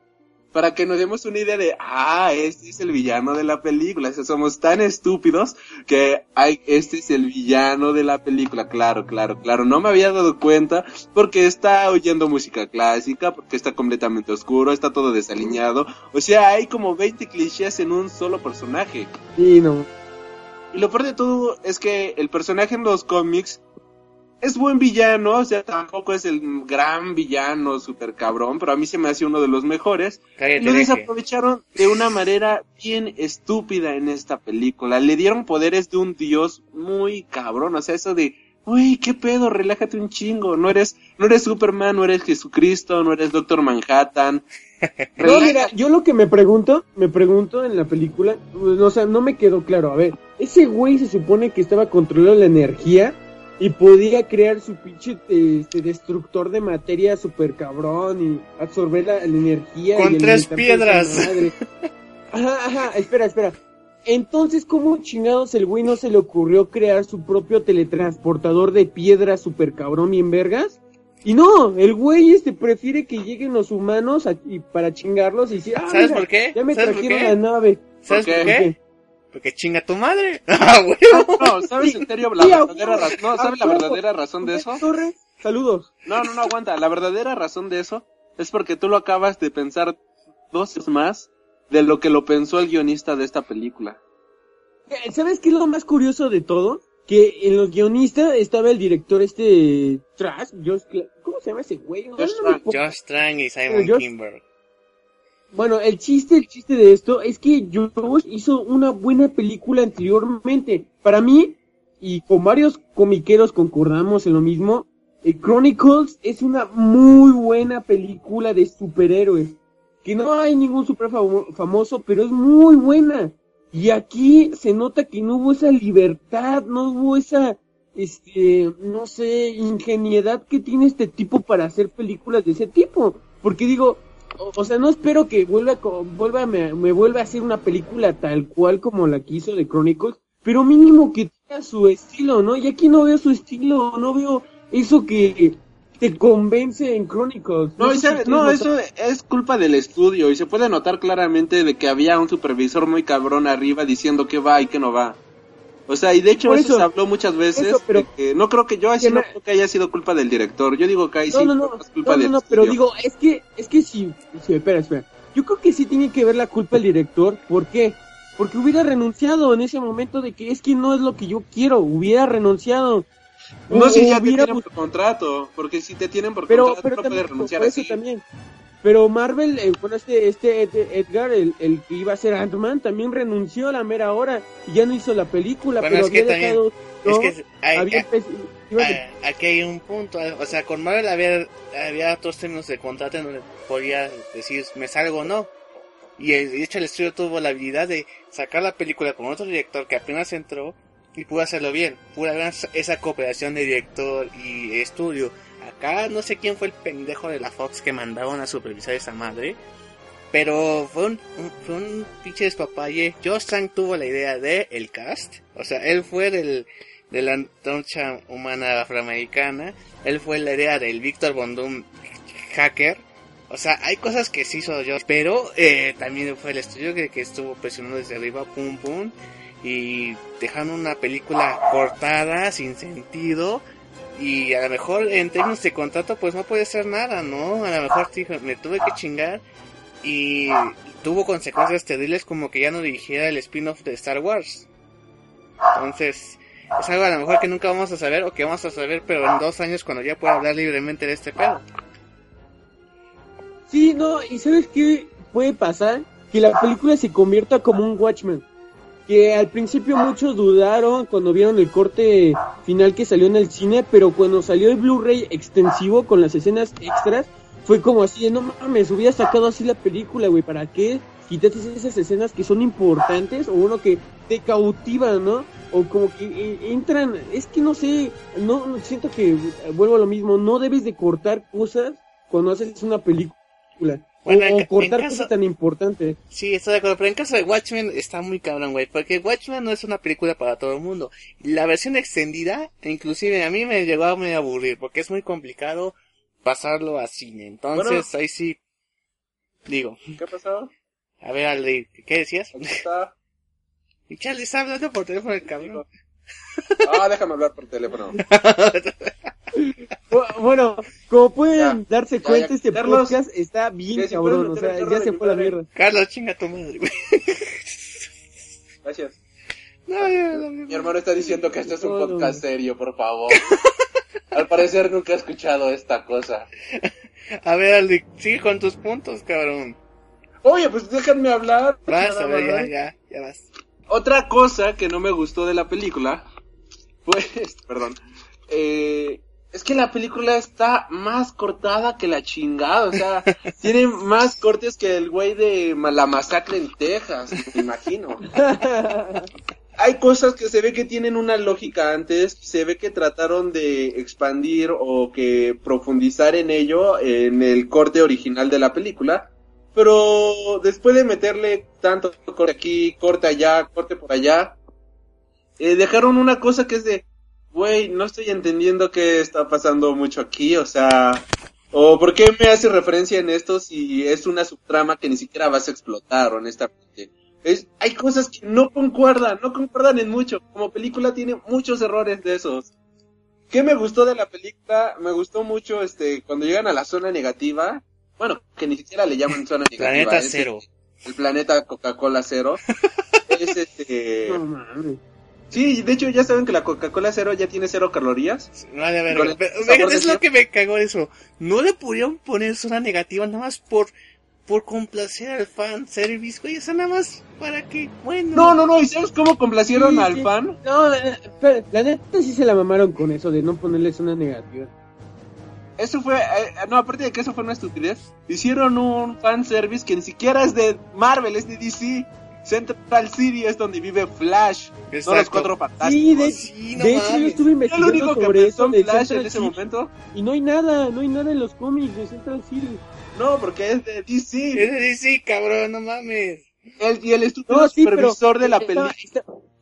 para que nos demos una idea de, ah, este es el villano de la película. O sea, somos tan estúpidos que hay, este es el villano de la película. Claro, claro, claro. No me había dado cuenta porque está oyendo música clásica, porque está completamente oscuro, está todo desaliñado. O sea, hay como 20 clichés en un solo personaje. Sí, no. Y lo peor de todo es que el personaje en los cómics es buen villano, o sea, tampoco es el gran villano super cabrón, pero a mí se me hace uno de los mejores. Cállate, lo deje. desaprovecharon de una manera bien estúpida en esta película. Le dieron poderes de un dios muy cabrón, o sea, eso de, uy, qué pedo, relájate un chingo, no eres, no eres Superman, no eres Jesucristo, no eres Doctor Manhattan. [laughs] No, mira, yo lo que me pregunto, me pregunto en la película, pues, o sea, no me quedó claro. A ver, ese güey se supone que estaba controlando la energía y podía crear su pinche este, destructor de materia super cabrón y absorber la, la energía. Con y tres piedras. madre. Ajá, ajá, espera, espera. Entonces, ¿cómo chingados el güey no se le ocurrió crear su propio teletransportador de piedra super cabrón y en vergas? Y no, el güey este prefiere que lleguen los humanos a- y para chingarlos y decir, ah, ¿Sabes mira, por qué? Ya me ¿Sabes por trajeron la nave. ¿Sabes ¿Por por qué? Qué? Porque chinga tu madre. [laughs] Ah, huevo. No, ¿sabes en serio la verdadera razón? No, ¿sabes la verdadera razón de eso? Torre, saludos. No, no, no, aguanta. La verdadera razón de eso es porque tú lo acabas de pensar dos veces más de lo que lo pensó el guionista de esta película. Eh, ¿Sabes qué es lo más curioso de todo? Que en los guionistas estaba el director este Trash, Josh ¿cómo se llama ese güey? No, Josh no. Josh y Simon Josh- Kimber. Bueno, el chiste, el chiste de esto es que Josh hizo una buena película anteriormente. Para mí, y con varios comiqueros concordamos en lo mismo, eh, Chronicles es una muy buena película de superhéroes. Que no hay ningún super famo- famoso, pero es muy buena. Y aquí se nota que no hubo esa libertad, no hubo esa, este, no sé, ingeniedad que tiene este tipo para hacer películas de ese tipo. Porque digo, o, o sea, no espero que vuelva, vuelva me, me vuelva a hacer una película tal cual como la que hizo de Chronicles, pero mínimo que tenga su estilo, ¿no? Y aquí no veo su estilo, no veo eso que te convence en Chronicles. No, y sabe- no, eso es culpa del estudio y se puede notar claramente de que había un supervisor muy cabrón arriba diciendo qué va y qué no va. O sea, y de hecho eso, eso- se habló muchas veces. eso, pero- de que no creo que yo así que no creo que haya sido culpa del director. Yo digo que ahí No, sí no, no, es culpa no, no, del no, pero digo, es que, es que sí, sí, espera, espera. Yo creo que sí tiene que ver la culpa el director, ¿por qué? Porque hubiera renunciado en ese momento de que es que no es lo que yo quiero, hubiera renunciado. No si o ya te tienen bus- por contrato, porque si te tienen por pero, contrato pero no también, puedes renunciar por eso así. también. Pero Marvel, eh, bueno, este, este Ed- Edgar, el, el que iba a ser Ant-Man, también renunció a la mera hora y ya no hizo la película, Bueno, pero es que había también- dejado... Es que hay- había hay- a- aquí hay un punto, o sea, con Marvel había, había otros términos de contrato en donde podía decir me salgo o no. Y el- de hecho el estudio tuvo la habilidad de sacar la película con otro director que apenas entró y pudo hacerlo bien. Pudo haber esa cooperación de director y estudio. Acá no sé quién fue el pendejo de la Fox que mandaron a supervisar esa madre. Pero fue un, un- fue un pinche despapalle. Josh tuvo la idea de el cast. O sea, él fue del, de la antorcha humana afroamericana. Él fue la idea del Víctor Bondum hacker. O sea, hay cosas que sí hizo yo, pero eh, también fue el estudio que, que estuvo presionando desde arriba, pum pum, y dejando una película cortada, sin sentido, y a lo mejor en términos de contrato pues no puede ser nada, ¿no? A lo mejor me tuve que chingar y tuvo consecuencias terribles como que ya no dirigiera el spin-off de Star Wars. Entonces, es algo a lo mejor que nunca vamos a saber o que vamos a saber, pero en dos años cuando ya pueda hablar libremente de este pedo. Sí, no, y ¿sabes qué puede pasar? Que la película se convierta como un Watchmen. Que al principio muchos dudaron cuando vieron el corte final que salió en el cine, pero cuando salió el Blu-ray extensivo con las escenas extras, fue como así, no mames, hubiera sacado así la película, güey, ¿para qué? Quítate esas escenas que son importantes o uno que te cautiva, ¿no? O como que eh, entran, es que no sé, no no- siento que eh, vuelvo a lo mismo, no debes de cortar cosas cuando haces una película. Bueno, o, en caso- cosas tan importantes. Sí, estoy de acuerdo, pero en caso de Watchmen está muy cabrón, güey, porque Watchmen no es una película para todo el mundo. La versión extendida, inclusive a mí me llegó a medio aburrir, porque es muy complicado pasarlo a cine. Entonces, Bueno. ahí sí, digo, ¿Qué pasó? a ver, Aldi, ¿qué decías? ¿Dónde está? [laughs] Y Charlie está hablando por teléfono el cabrón. Ah, déjame hablar por teléfono. Bu- Bueno, como pueden Ya, darse cuenta, ya. este Carlos, podcast está bien cabrón, o sea, ya se fue la mierda. Carlos, chinga tu madre, güey. Gracias. No, ya, no, Mi hermano está diciendo que esto es un No, podcast no. serio, por favor. Al parecer nunca he escuchado esta cosa. A ver, Aldi, sigue con tus puntos, cabrón. Oye, pues déjenme hablar. Vas, a ver, ya, ya, ya vas. Otra cosa que no me gustó de la película, pues, [laughs] perdón, eh, es que la película está más cortada que la chingada, o sea, [laughs] tiene más cortes que el güey de la masacre en Texas, me imagino. [laughs] Hay cosas que se ve que tienen una lógica antes, se ve que trataron de expandir o que profundizar en ello en el corte original de la película, pero después de meterle tanto corte aquí, corte allá, corte por allá, eh, dejaron una cosa que es de, güey, no estoy entendiendo qué está pasando mucho aquí, o sea, o por qué me hace referencia en esto si es una subtrama que ni siquiera vas a explotar, honestamente. Es, hay cosas que no concuerdan, no concuerdan en mucho. Como película tiene muchos errores de esos. ¿Qué me gustó de la película? Me gustó mucho este cuando llegan a la zona negativa. Bueno, que ni siquiera le llaman zona [laughs] negativa. Planeta es Cero. El planeta Coca-Cola Cero. [laughs] es este. No mames. Sí, de hecho ya saben que la Coca-Cola Cero ya tiene cero calorías. De es lo que me cagó eso. No le pudieron poner zona negativa nada más por, por complacer al fan service, güey. O sea, nada más para que, bueno. No, no, no. ¿Y sabes cómo complacieron Sí, al sí. fan? No, la, la neta sí se la mamaron con eso de no ponerles una negativa. Eso fue, eh, no, aparte de que eso fue una estupidez, hicieron un fan service que ni siquiera es de Marvel, es de DC. Central City es donde vive Flash, no los Exacto. cuatro fantásticos. Sí, de, Sí, no de hecho yo estuve investigando único que sobre pensó eso de Flash Central en ese City, momento. y no hay nada, no hay nada en los cómics de Central City. No, porque es de DC. Es de sí, cabrón, no mames. El- y el estúpido No, sí, pero supervisor de la película,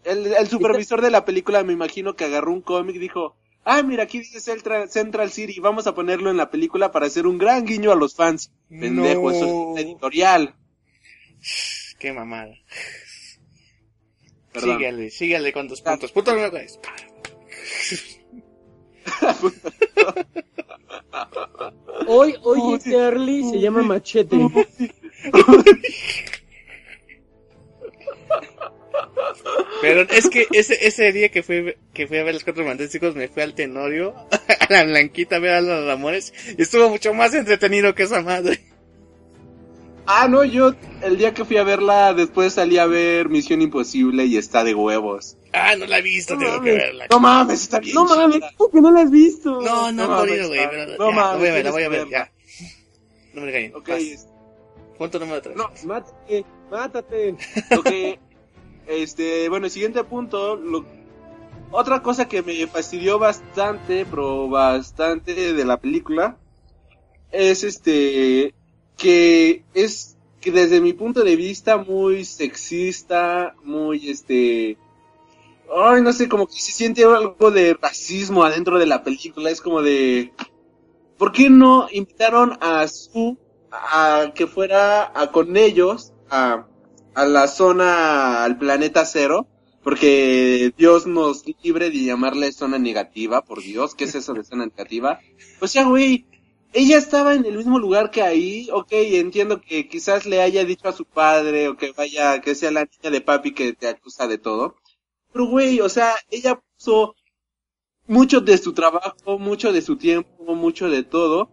el supervisor de la película me imagino que agarró un cómic y dijo, ah, mira, aquí dice Central, Central City, vamos a ponerlo en la película para hacer un gran guiño a los fans. Pendejo, No. eso es editorial. Qué mamada. Perdón. Sígale, sígale con tus puntos. Tres. [laughs] Hoy, hoy Uy, este Charlie se llama Machete. [laughs] [laughs] Pero es que ese, ese día que fui, que fui a ver los cuatro fantásticos me fui al Tenorio, [laughs] a la Blanquita a ver a los Ramones, y estuvo mucho más entretenido que esa madre. Ah, no, yo el día que fui a verla, después salí a ver Misión Imposible y está de huevos. Ah, no la he visto, No tengo que mames. verla. No mames, está bien. No mames. ¿cómo que no la has visto? No, no, No no, mames, güey, ah, pero no ya, mames, la voy a ver, la voy a que ver, verla. ya. No me regañen. Ok, vas. es- Punto número tres. no, Mátate, mátate. [laughs] ok. Este, bueno, el siguiente punto, otra cosa que me fastidió bastante, pero bastante de la película, es este, que es que desde mi punto de vista muy sexista, muy este, ay, no sé, como que se siente algo de racismo adentro de la película, es como de, ¿por qué no invitaron a su, a que fuera a, con ellos a, a la zona, al planeta cero? Porque Dios nos libre de llamarle zona negativa, por Dios, ¿qué es eso de zona negativa? O sea, güey, ella estaba en el mismo lugar que ahí, ok, entiendo que quizás le haya dicho a su padre o que vaya, que sea la niña de papi que te acusa de todo. pero güey, o sea, ella puso mucho de su trabajo, mucho de su tiempo, mucho de todo,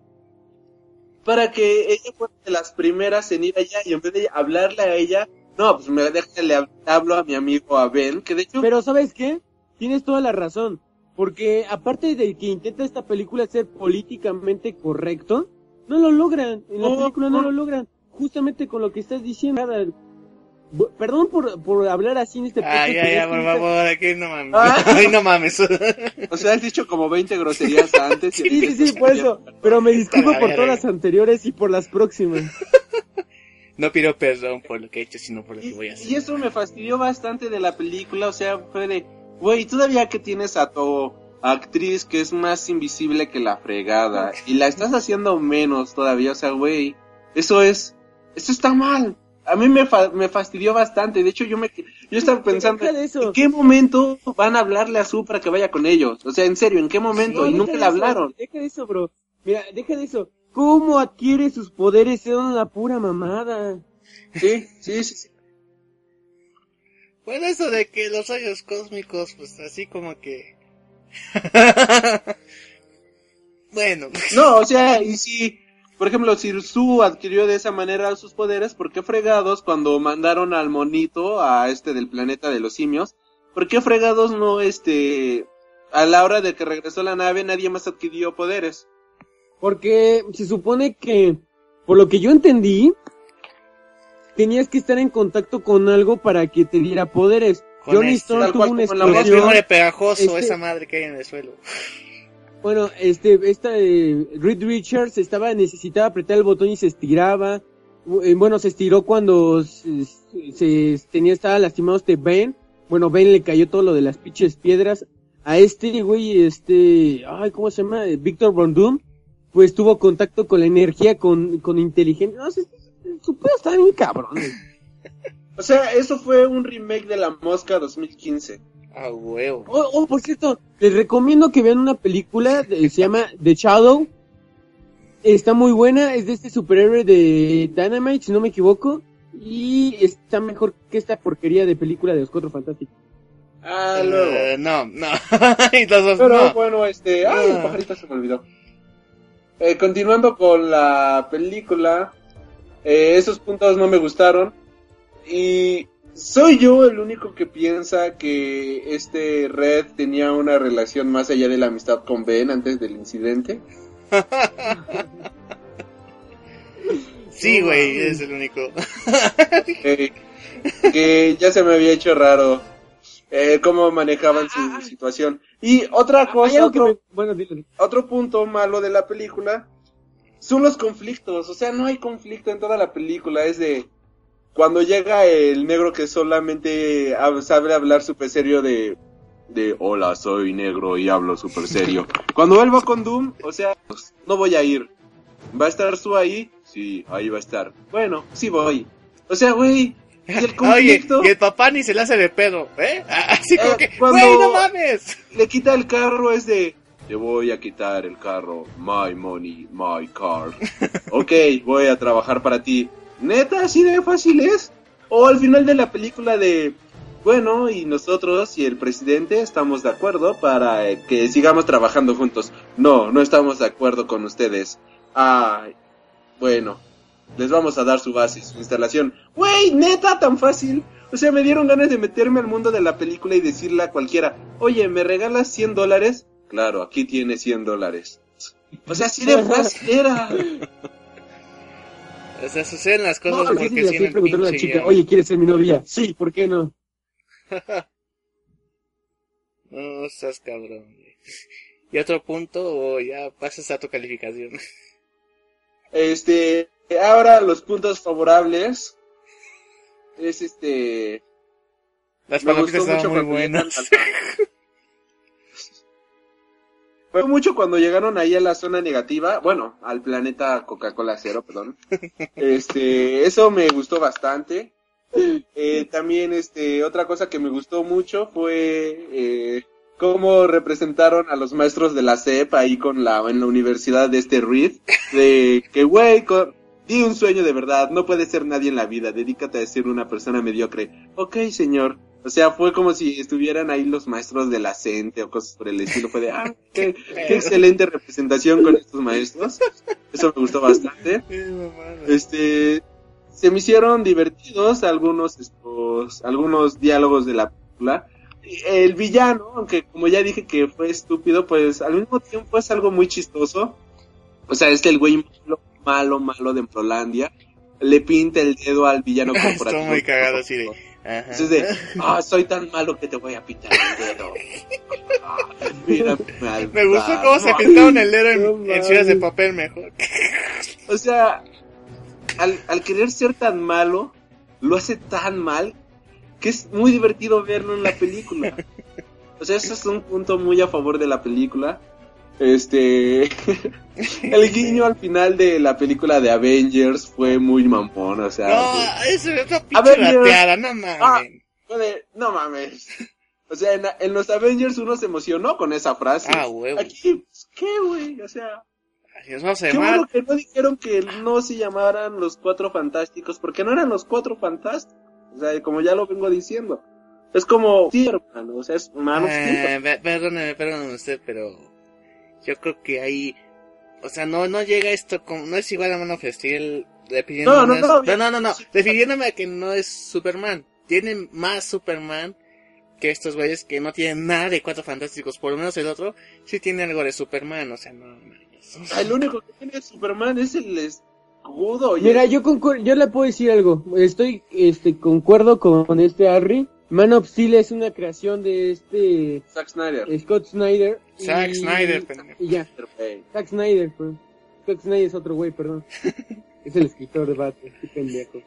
para que ella fuera de las primeras en ir allá y en vez de hablarle a ella, no, pues me deja, le hablo a mi amigo a Ben, que de hecho... Pero ¿sabes qué? Tienes toda la razón. Porque aparte de que intenta esta película ser políticamente correcto, no lo logran. En la película no lo logran. Justamente con lo que estás diciendo. Perdón por, por hablar así en este ay, es que por favor, aquí no mames. Ah. [laughs] Ay, no mames. O sea, has dicho como 20 groserías antes. Sí, sí, sí, por eso. Pero me disculpo por todas las anteriores y por las próximas. [laughs] No pido perdón por lo que he hecho, sino por lo que voy a hacer. y eso me fastidió bastante de la película, o sea, fue de, güey, todavía que tienes a tu actriz que es más invisible que la fregada y la estás haciendo menos todavía, o sea, güey, eso es, eso está mal. A mí me, fa- me fastidió bastante, de hecho yo me, yo estaba pensando. ¿en qué momento van a hablarle a Su para que vaya con ellos? O sea, en serio, ¿en qué momento? Y nunca le hablaron. Deja de eso, bro. Mira, deja de eso. ¿Cómo adquiere sus poderes? Es una pura mamada. Sí, sí, sí, sí. Bueno, eso de que los rayos cósmicos, pues así como que... [laughs] bueno, No, o sea, y si, por ejemplo, si Su adquirió de esa manera sus poderes, ¿por qué fregados cuando mandaron al monito a este del planeta de los simios? ¿Por qué fregados no, este, a la hora de que regresó la nave nadie más adquirió poderes? Porque se supone que, por lo que yo entendí, tenías que estar en contacto con algo para que te diera poderes. Con Johnny este- Storm tuvo una con Explosión. de pegajoso, Este- esa madre que hay en el suelo. Bueno, este, esta, eh, Reed Richards estaba, necesitaba apretar el botón y se estiraba. Eh, Bueno, se estiró cuando se, se- tenía, estaba lastimado este Ben. Bueno, Ben le cayó todo lo de las pinches piedras. A este güey, este, ay, ¿cómo se llama? Víctor Von Doom, pues tuvo contacto con la energía, con, con inteligencia. No sé, su pedo está bien cabrón. O sea, eso fue un remake de La Mosca 2015. A huevo. Oh, oh, por cierto, les recomiendo que vean una película, de- se llama The Shadow. Está muy buena, es de este superhéroe de Dynamite, si no me equivoco. Y está mejor que esta porquería de película de los Cuatro Fantásticos. Ah, luego. Eh, no, no. [laughs] Pero no. bueno, este, ay, el Ah. pajarito se me olvidó. Eh, continuando con la película, eh, esos puntos no me gustaron. Y soy yo el único que piensa que este Red tenía una relación más allá de la amistad con Ben antes del incidente. [laughs] Sí, güey, es el único. [laughs] Eh, que ya se me había hecho raro eh, cómo manejaban su situación. Y otra cosa, otro- me- Bueno, otro punto malo de la película son los conflictos. O sea, no hay conflicto en toda la película. Es de cuando llega el negro que solamente sabe hablar súper serio de, de hola, soy negro y hablo súper serio. [laughs] cuando él va con Doom, o sea, pues, no voy a ir. ¿Va a estar su ahí? Sí, ahí va a estar. Bueno, sí voy. O sea, güey, [laughs] y el Oye, conflicto y el papá ni se le hace de pedo, ¿eh? [laughs] Así como Eh, que, cuando- güey, no mames. le quita el carro es de te voy a quitar el carro, my money, my car. [laughs] ok, voy a trabajar para ti. Neta, así de fácil es. O al final de la película de bueno, y nosotros y el presidente estamos de acuerdo para eh, que sigamos trabajando juntos. No, no estamos de acuerdo con ustedes. Ay, bueno, les vamos a dar su base, su instalación. Wey, neta, tan fácil. O sea, me dieron ganas de meterme al mundo de la película y decirle a cualquiera, oye, ¿me regalas 100 dólares? Claro, aquí tiene 100 dólares. O sea, así de fácil era. O sea, suceden las cosas no, porque sí, así tienen preguntarle a la chica, oye, ¿quieres ser mi novia? Sí, ¿por qué no? [laughs] No seas cabrón, güey. ¿Y otro punto o ya pasas a tu calificación? Este, ahora los puntos favorables es este... Las Me palomitas gustó mucho muy buenas. Fue mucho cuando llegaron ahí a la zona negativa, bueno, al planeta Coca-Cola Cero, perdón. Este, eso me gustó bastante. Eh, también, este, otra cosa que me gustó mucho fue eh, cómo representaron a los maestros de la CEP ahí con la, en la universidad de este Reed, de que, güey, con, di un sueño de verdad, no puedes ser nadie en la vida, dedícate a ser una persona mediocre. Ok, señor. O sea, fue como si estuvieran ahí los maestros de la CENTE o cosas por el estilo. Fue de, ah, [laughs] qué, qué excelente representación con estos maestros. Eso me gustó bastante. Este, se me hicieron divertidos algunos estos, algunos diálogos de la película. El villano, aunque como ya dije que fue estúpido, pues al mismo tiempo es algo muy chistoso. O sea, es el güey malo, malo de Prolandia. Le pinta el dedo al villano [laughs] corporativo. Estoy muy cagado así de... Ajá. Entonces de, ah, soy tan malo que te voy a pintar el dedo. Ah, mira, [laughs] Me gustó cómo se pintaron el dedo en, No en ciudades de papel mejor. O sea, al, al querer ser tan malo, lo hace tan mal que es muy divertido verlo en la película. O sea, eso es un punto muy a favor de la película. Este. [laughs] el guiño al final de la película de Avengers fue muy mamón, o sea. No, eso es otra A pinche rateada, no mames. Ah, Joder, no mames. O sea, en, en los Avengers uno se emocionó con esa frase. Ah, huevo. Aquí, pues, ¿qué, güey? O sea, vamos a qué bueno que no dijeron que no se llamaran los cuatro fantásticos, porque no eran los cuatro fantásticos. O sea, como ya lo vengo diciendo. Es como, sí, hermano, o sea, es Man of Steel. Eh, pe- perdóneme, perdóneme usted, pero yo creo que ahí, o sea, no, no llega esto como, no es igual a Man of Steel, No, no, no, no, no, no, no, refiriéndome a que no es Superman, tiene más Superman que estos güeyes que no tienen nada de cuatro fantásticos, por lo menos el otro sí tiene algo de Superman, o sea, no. Ah, El único que tiene Superman es el escudo. y Mira, el- yo concuer- yo le puedo decir algo. Estoy, este, concuerdo con este Harry. Man of Steel es una creación de este Zack Snyder. Scott Snyder. y- Zack Snyder, pendejo. Y ya. Zack Snyder, pues. Zack Snyder es otro güey, perdón. [laughs] es el escritor de Batman, qué pendejo.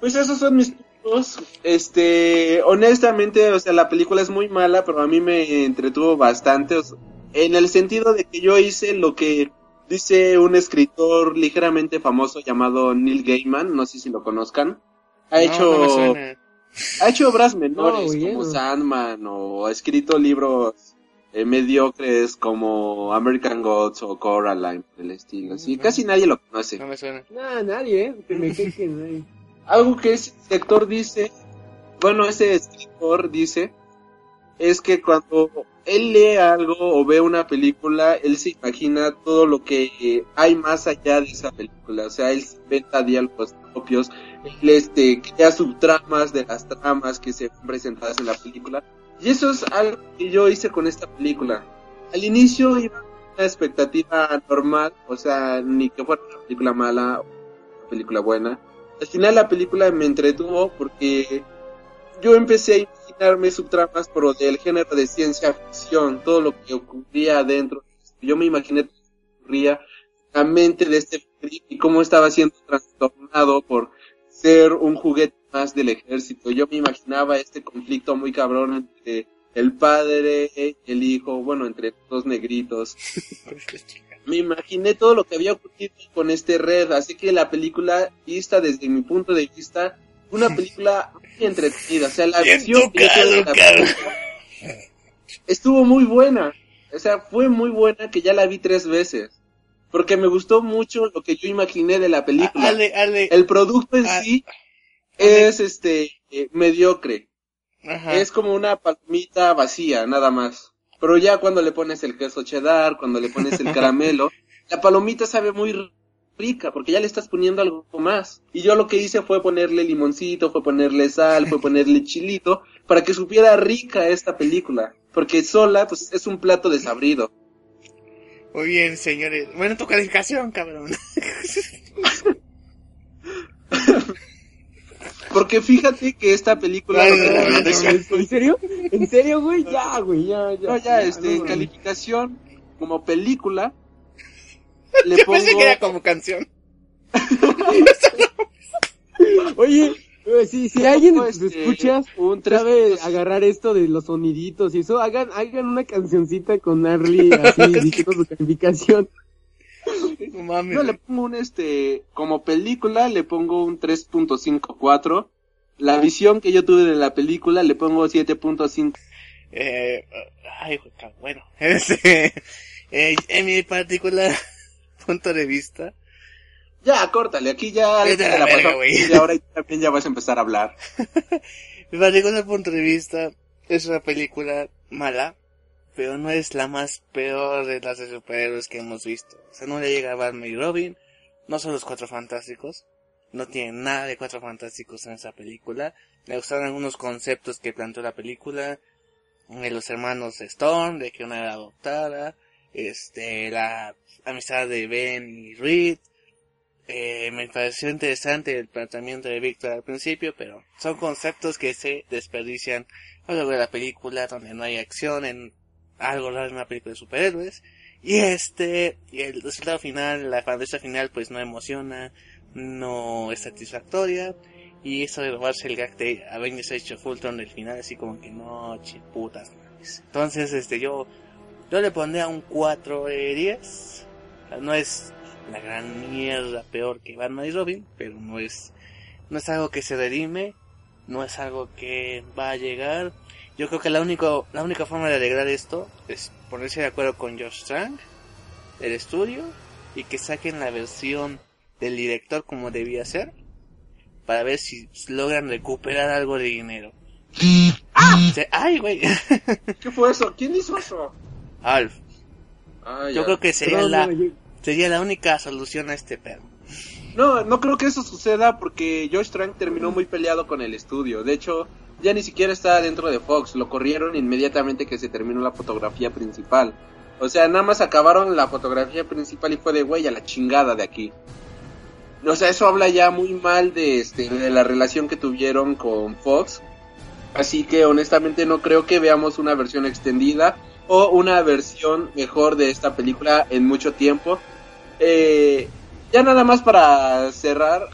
Pues esos son mis puntos. Este, honestamente, o sea, la película es muy mala, pero a mí me entretuvo bastante. o sea, en el sentido de que yo hice lo que dice un escritor ligeramente famoso llamado Neil Gaiman, no sé si lo conozcan. Ha No, hecho, no me suena. Ha hecho obras menores No, como. Sandman o ha escrito libros eh, mediocres como American Gods o Coraline, por el estilo. Sí, Ujú. casi nadie lo conoce. No me suena. Nah, nadie, eh. Que me [laughs] nadie. algo que ese director dice, bueno, ese escritor dice, es que cuando él lee algo o ve una película, él se imagina todo lo que hay más allá de esa película. O sea, él se inventa diálogos propios, él este, crea subtramas de las tramas que se ven presentadas en la película. Y eso es algo que yo hice con esta película. Al inicio iba una expectativa normal, o sea, ni que fuera una película mala o una película buena. Al final la película me entretuvo porque yo empecé a imaginarme subtramas por del género de ciencia ficción, todo lo que ocurría adentro. Yo me imaginé todo lo que ocurría la mente de este y cómo estaba siendo trastornado por ser un juguete más del ejército. Yo me imaginaba este conflicto muy cabrón entre el padre y el hijo, bueno, entre dos negritos. [laughs] Me imaginé todo lo que había ocurrido con este red, así que la película, vista desde mi punto de vista, una película muy entretenida. O sea, la Bien visión que yo la estuvo muy buena. O sea, fue muy buena que ya la vi tres veces. Porque me gustó mucho lo que yo imaginé de la película. Ale, ale, El producto en sí Ale. es este eh, mediocre. ajá. Es como una palmita vacía, nada más. Pero ya cuando le pones el queso cheddar, cuando le pones el [laughs] caramelo, la palomita sabe muy rica, porque ya le estás poniendo algo más. Y yo lo que hice fue ponerle limoncito, fue ponerle sal, fue [laughs] ponerle chilito, para que supiera rica esta película. Porque sola, pues es un plato desabrido. Muy bien, señores. Bueno, tu calificación, cabrón. [laughs] Porque fíjate que esta película... Que- ay. ¿En serio? ¿En serio, güey? Ya, güey, ya, ya. No, ya, este, no, calificación como película, le Yo pongo... pensé que era como canción. [laughs] Oye, eh, si, si alguien Pues, te este, escuchas un sabe 3.5. agarrar esto de los soniditos y eso, hagan, hagan una cancioncita con Arlie [laughs] así diciendo su calificación. No mames. Yo le pongo un este, como película le pongo un 3.54. La visión que yo tuve de la película le pongo 7.5. Eh, ay, bueno. [laughs] Este, eh, en mi particular punto de vista, Ya, córtale, aquí ya a la la verga, y ahora también ya vas a empezar a hablar. [laughs] Desde el punto de vista, es una película mala, pero no es la más peor de las de superhéroes que hemos visto. O sea, no le llega a Batman y Robin, no son los cuatro fantásticos, no tienen nada de cuatro fantásticos en esa película. Me gustaron algunos conceptos que planteó la película, de los hermanos Stone, de que una era adoptada, este, la amistad de Ben y Reed, eh, me pareció interesante el planteamiento de Victor al principio, pero son conceptos que se desperdician a lo largo de la película, donde no hay acción en algo raro en una película de superhéroes. Y este, y el resultado final, la fantasía final, pues no emociona, no es satisfactoria. Y eso de robarse el gag de Avengers Age of Ultron del final, así como que no, che, putas mames. Entonces, este, yo, yo le pondría un 4 de 10. O sea, no es la gran mierda peor que Batman y Robin, pero no es, no es algo que se redime, no es algo que va a llegar. Yo creo que la única, la única forma de alegrar esto es ponerse de acuerdo con Josh Trank, el estudio, y que saquen la versión del director como debía ser, para ver si logran recuperar algo de dinero. [laughs] ¡Ah! ¡Ay, güey! [laughs] ¿Qué fue eso? ¿Quién hizo eso? Alf, Ah, yo creo que sería la, no, yo- sería la única solución a este pedo. No, no creo que eso suceda porque Josh Trank terminó muy peleado con el estudio. De hecho, ya ni siquiera está dentro de Fox. Lo corrieron inmediatamente que se terminó la fotografía principal. O sea, nada más acabaron la fotografía principal y fue de güey a la chingada de aquí. O sea, eso habla ya muy mal de este de la relación que tuvieron con Fox. Así que honestamente no creo que veamos una versión extendida o una versión mejor de esta película en mucho tiempo. Eh, ya nada más para cerrar.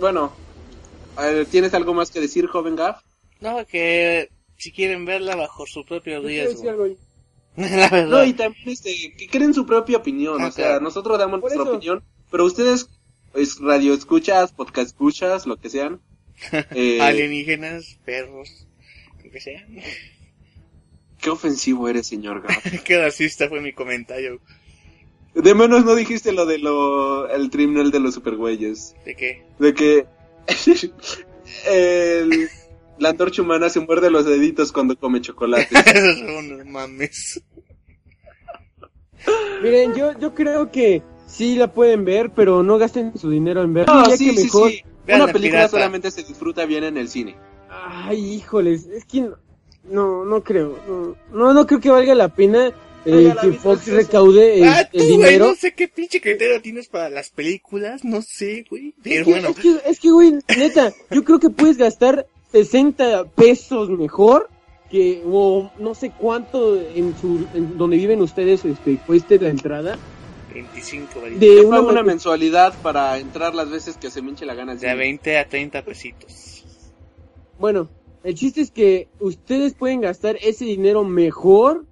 Bueno, ¿tienes algo más que decir, joven Gaff? No, que si quieren verla bajo su propio riesgo. [laughs] La verdad. No, y también este, que creen su propia opinión. Ah, o sea, nosotros damos Por nuestra eso. opinión, pero ustedes, pues, radio escuchas, podcast escuchas, lo que sean. [laughs] eh, Alienígenas, perros, lo que sea. Qué ofensivo eres, señor Gaff. [laughs] Qué racista fue mi comentario. De menos no dijiste lo de lo, el tribunal de los supergüeyes. ¿De qué? De que [laughs] el, la antorcha humana se muerde los deditos cuando come chocolate. [laughs] Unos mames. Miren, yo, yo creo que sí la pueden ver, pero no gasten su dinero en verla. No, ya sí, que sí, mejor... sí. Una la película pirata. solamente se disfruta bien en el cine. Ay, híjoles, es que no, no, creo. No, no, no creo que valga la pena eh, que Fox recaude el, ah, tú, el güey, dinero. no sé qué pinche criterio tienes para las películas, no sé, güey. Es Pero que, bueno, es que, es que, güey, neta, yo creo que puedes gastar 60 pesos mejor que, o no sé cuánto en su, en donde viven ustedes, este, cueste la entrada. 25 varitas. De Yo una, pago una mensualidad para entrar las veces que se me hinche la gana. De a cine. 20 a 30 pesitos. Bueno, el chiste es que ustedes pueden gastar ese dinero mejor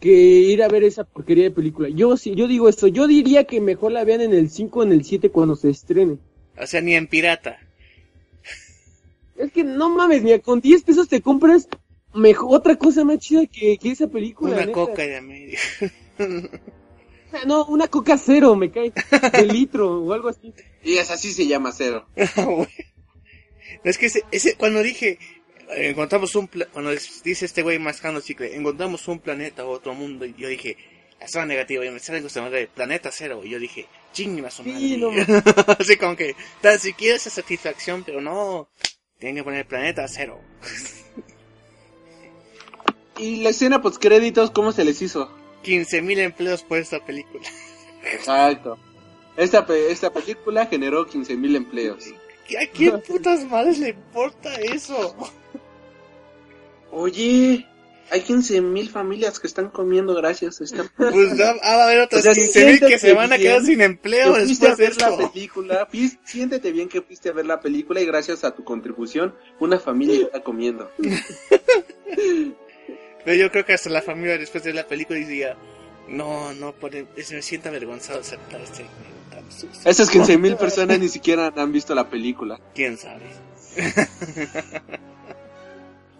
que ir a ver esa porquería de película. Yo sí, yo digo esto, yo diría que mejor la vean en el 5 o en el 7 cuando se estrene. O sea, ni en pirata. Es que no mames, ni con 10 pesos te compras mejor, otra cosa más chida que, que esa película. Una neta. coca de a medio. [laughs] No, una coca cero, me cae. De litro o algo así. Y es así se llama cero. [laughs] No, es que ese, ese, cuando dije, encontramos un, cuando dice este güey mascando chicle, encontramos un planeta o otro mundo, y yo dije, estaba negativo, y me sale con de planeta cero, y yo dije, chingue su madre. Sí, no. [laughs] Así como que, tan siquiera esa satisfacción, pero no, tienen que poner planeta cero. Y la escena post créditos, ¿cómo se les hizo? 15.000 empleos por esta película. Exacto. Esta, pe- esta película generó 15.000 empleos. ¿A quién putas madres le importa eso? Oye, hay 15.000 familias que están comiendo gracias a esta [laughs] Pues va, va a haber otras O sea, 15.000 que se van a quedar sin empleo que fuiste a después de ver la esto. película, fí- siéntete bien que fuiste a ver la película y gracias a tu contribución una familia está comiendo. [laughs] Pero yo creo que hasta la familia después de la película decía, no, no, me siente avergonzado de aceptar este dinero tan sucio. Esas 15.000 personas ni siquiera han visto la película. ¿Quién sabe? [laughs]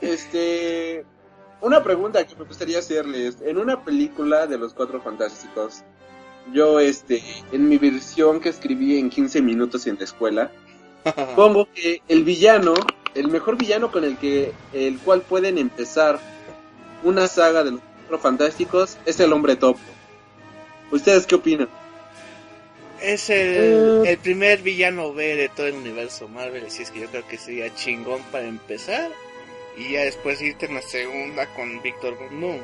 Este, una pregunta que me gustaría hacerles. En una película de los Cuatro Fantásticos, yo, este, en mi versión que escribí en 15 minutos en la escuela, [laughs] pongo que el villano, el mejor villano con el que, el cual pueden empezar una saga de los Cuatro fantásticos es el hombre topo. ¿Ustedes qué opinan? Es el, Eh. el primer villano B de todo el universo Marvel, así es que yo creo que sería chingón para empezar. Y ya después irte en la segunda con Víctor Von Doom.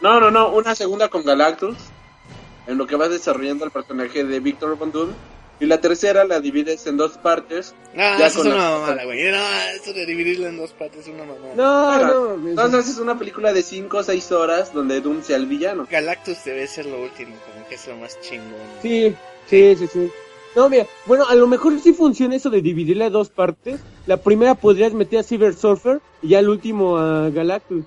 No, no, no, una segunda con Galactus, en lo que vas desarrollando el personaje de Victor Von Doom, y la tercera la divides en dos partes. No, Ya eso es con una la- mamada, güey. No, eso de dividirlo en dos partes es una mamada. No, Claro. no. Entonces es una película de 5 o 6 horas donde Doom sea el villano. Galactus debe ser lo último, como que es lo más chingón. Sí, sí, sí, sí. No, mira, bueno, a lo mejor sí funciona eso de dividirla en dos partes. La primera podrías meter a Cyber Surfer y ya el último a Galactus.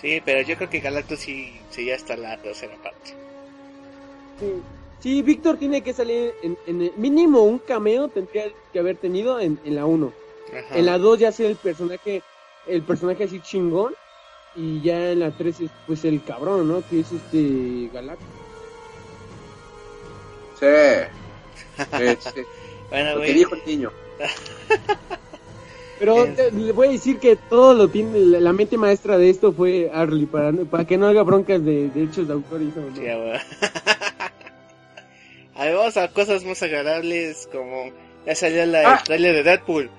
Sí, pero yo creo que Galactus sí, sí ya está la tercera parte. Sí, sí Víctor tiene que salir en, en el mínimo un cameo tendría que haber tenido en, en la 1. Ajá. En la 2 ya sea el personaje, el personaje así chingón. Y ya en la 3 es pues el cabrón, ¿no? Que es este Galactus. Sí. Sí. [laughs] Bueno, Lo que dijo el niño. [laughs] Pero Es- te- le voy a decir que todo lo tiene, la, mente maestra de esto fue Arlie, para, para que no haga broncas de de autor y eso, ¿no? Sí, a huevo. [laughs] A ver, vamos a cosas más agradables como ya salió la, Ah. el trailer de Deadpool.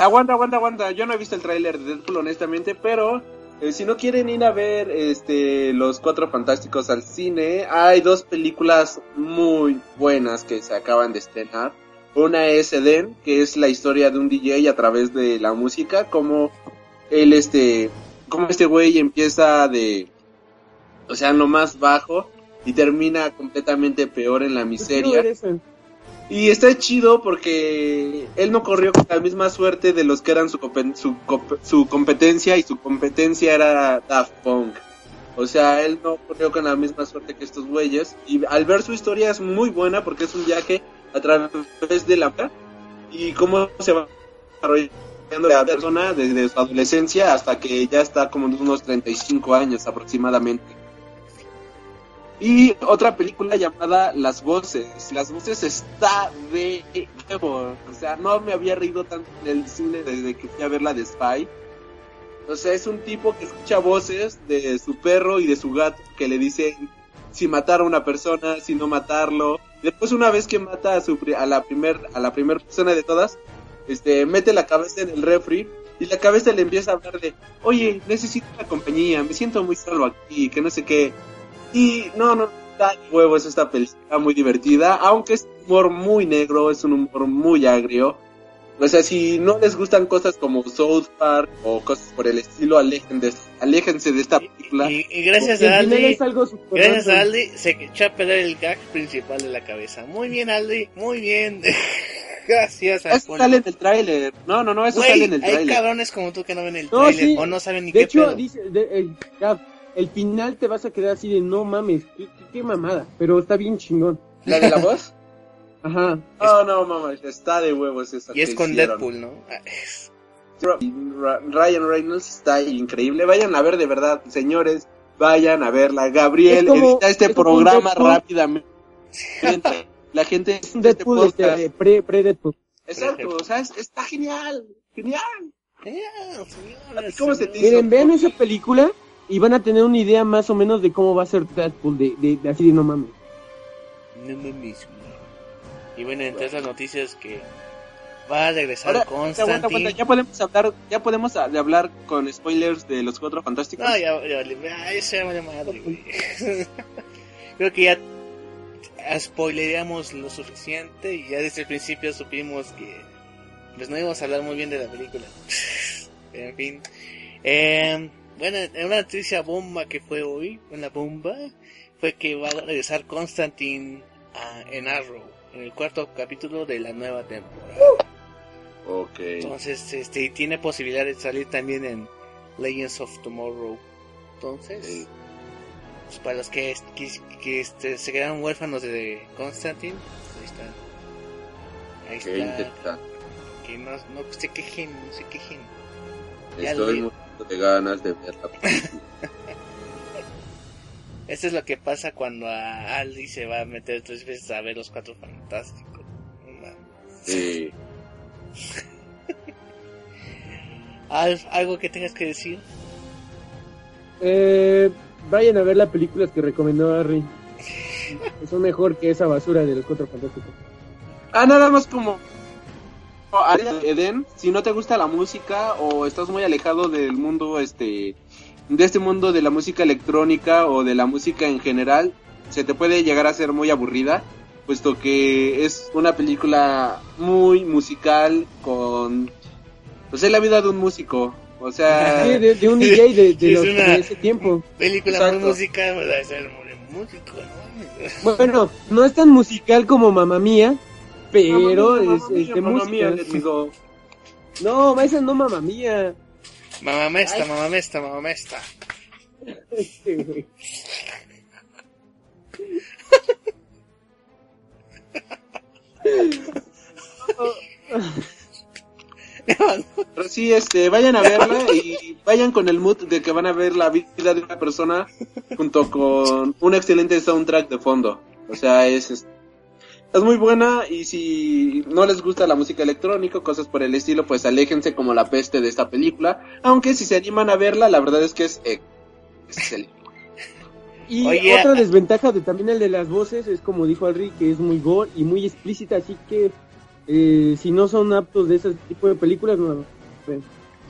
Aguanta, aguanta, aguanta. Yo no he visto el tráiler de Deadpool honestamente, pero eh, si no quieren ir a ver este los Cuatro Fantásticos al cine, hay dos películas muy buenas que se acaban de estrenar. Una es Eden, que es la historia de un DJ a través de la música, como él este, como este güey empieza de, o sea, en lo más bajo y termina completamente peor en la Quiero miseria. Y está chido porque él no corrió con la misma suerte de los que eran su, su, su competencia y su competencia era Daft Punk. O sea, él no corrió con la misma suerte que estos güeyes. Y al ver su historia es muy buena porque es un viaje a través de la y cómo se va desarrollando la persona desde su adolescencia hasta que ya está como unos 35 años aproximadamente. Y otra película llamada Las Voces. Las Voces está de nuevo. O sea, no me había reído tanto en el cine desde que fui a ver la de Spy. O sea, es un tipo que escucha voces de su perro y de su gato que le dicen si matar a una persona, si no matarlo. Después una vez que mata a, su, a la primer a la primer persona de todas, este mete la cabeza en el refri y la cabeza le empieza a hablar de, "Oye, necesito una compañía, me siento muy solo aquí, que no sé qué." Y no, no, está de huevos esta película muy divertida, aunque es un humor muy negro, es un humor muy agrio. O sea, si no les gustan cosas como South Park o cosas por el estilo, alejen de, aléjense de esta película. Y, y gracias Porque a Aldi, es gracias a. Aldi, se echó a perder el gag principal de la cabeza. Muy bien, Aldi, muy bien. [laughs] gracias a Eso sale en el tráiler. No, no, no, eso Güey, sale en el hay tráiler. cabrones como tú que no ven el No, sí. o no saben ni De qué hecho, pedo. dice, de- el, ya, el final te vas a quedar así de no mames, qué, qué- qué mamada, pero está bien chingón. ¿La de la [laughs] voz? Ajá. No, no, mamá, está de huevos esa Y es con hicieron. Deadpool, ¿no? Ah, Ryan Reynolds está increíble. Vayan a ver de verdad, señores. Vayan a verla. Gabriel, Es como- edita este es programa rápidamente. La gente Es un de este Deadpool podcast. este, pre, pre Deadpool. Exacto, o sea, es- está genial. Genial. Señores, ¿Cómo se te. Miren, vean esa película y van a tener una idea más o menos de cómo va a ser Deadpool, de, de, de así de no mames. No mames, güey. Y bueno, entre esas noticias que va a regresar Ahora, aguanta, aguanta, Constantine. ya podemos hablar, ya podemos a- de hablar con spoilers de los cuatro fantásticos. No, ya, ya, ya, ya se vale madre, güey. [laughs] Creo que ya spoileríamos lo suficiente y ya desde el principio supimos que pues no íbamos a hablar muy bien de la película. [laughs] en fin. Eh, bueno, una noticia bomba que fue hoy, una bomba, fue que va a regresar Constantine a- en Arrow, en el cuarto capítulo de la nueva temporada. Ok. Entonces, este, tiene posibilidad de salir también en Legends of Tomorrow. Entonces, Sí. pues, para los que, que, que, este, se quedaron huérfanos de Constantine, ahí está. Ahí está. Que no, no se quejen, no se quejen. Ya Estoy muy de ganas de verla. [laughs] Esto es lo que pasa cuando a Aldi se va a meter tres veces a ver los cuatro fantásticos. No mames. Sí. [laughs] ¿algo que tengas que decir? Eh, vayan a ver las películas que recomendó Harry. [laughs] Son mejor que esa basura de los cuatro fantásticos. Ah, nada más como área de Eden, si no te gusta la música o estás muy alejado del mundo este de este mundo de la música electrónica o de la música en general, se te puede llegar a ser muy aburrida, puesto que es una película muy musical con pues es la vida de un músico, o sea, [laughs] Sí, de, de un DJ de, de Sí, es los- una- de ese tiempo. Película Exacto. muy musical, ¿verdad? Es el músico, ¿no? Bueno, no es tan musical como Mamma Mía, pero es, es de Mamma música. mía, les digo. No, esa no Mamma Mía. Mamá mesta, mamá mesta, mamá mesta. Este, güey. Pero sí, este, vayan a verla y vayan con el mood de que van a ver la vida de una persona junto con un excelente soundtrack de fondo. O sea, es, es, es muy buena y si no les gusta la música electrónica cosas por el estilo, pues aléjense como la peste de esta película. Aunque si se animan a verla, la verdad es que es ex- excelente. Y Oye, otra desventaja de también el de las voces es como dijo Henry que es muy gore y muy explícita, así que eh, si no son aptos de ese tipo de películas, no.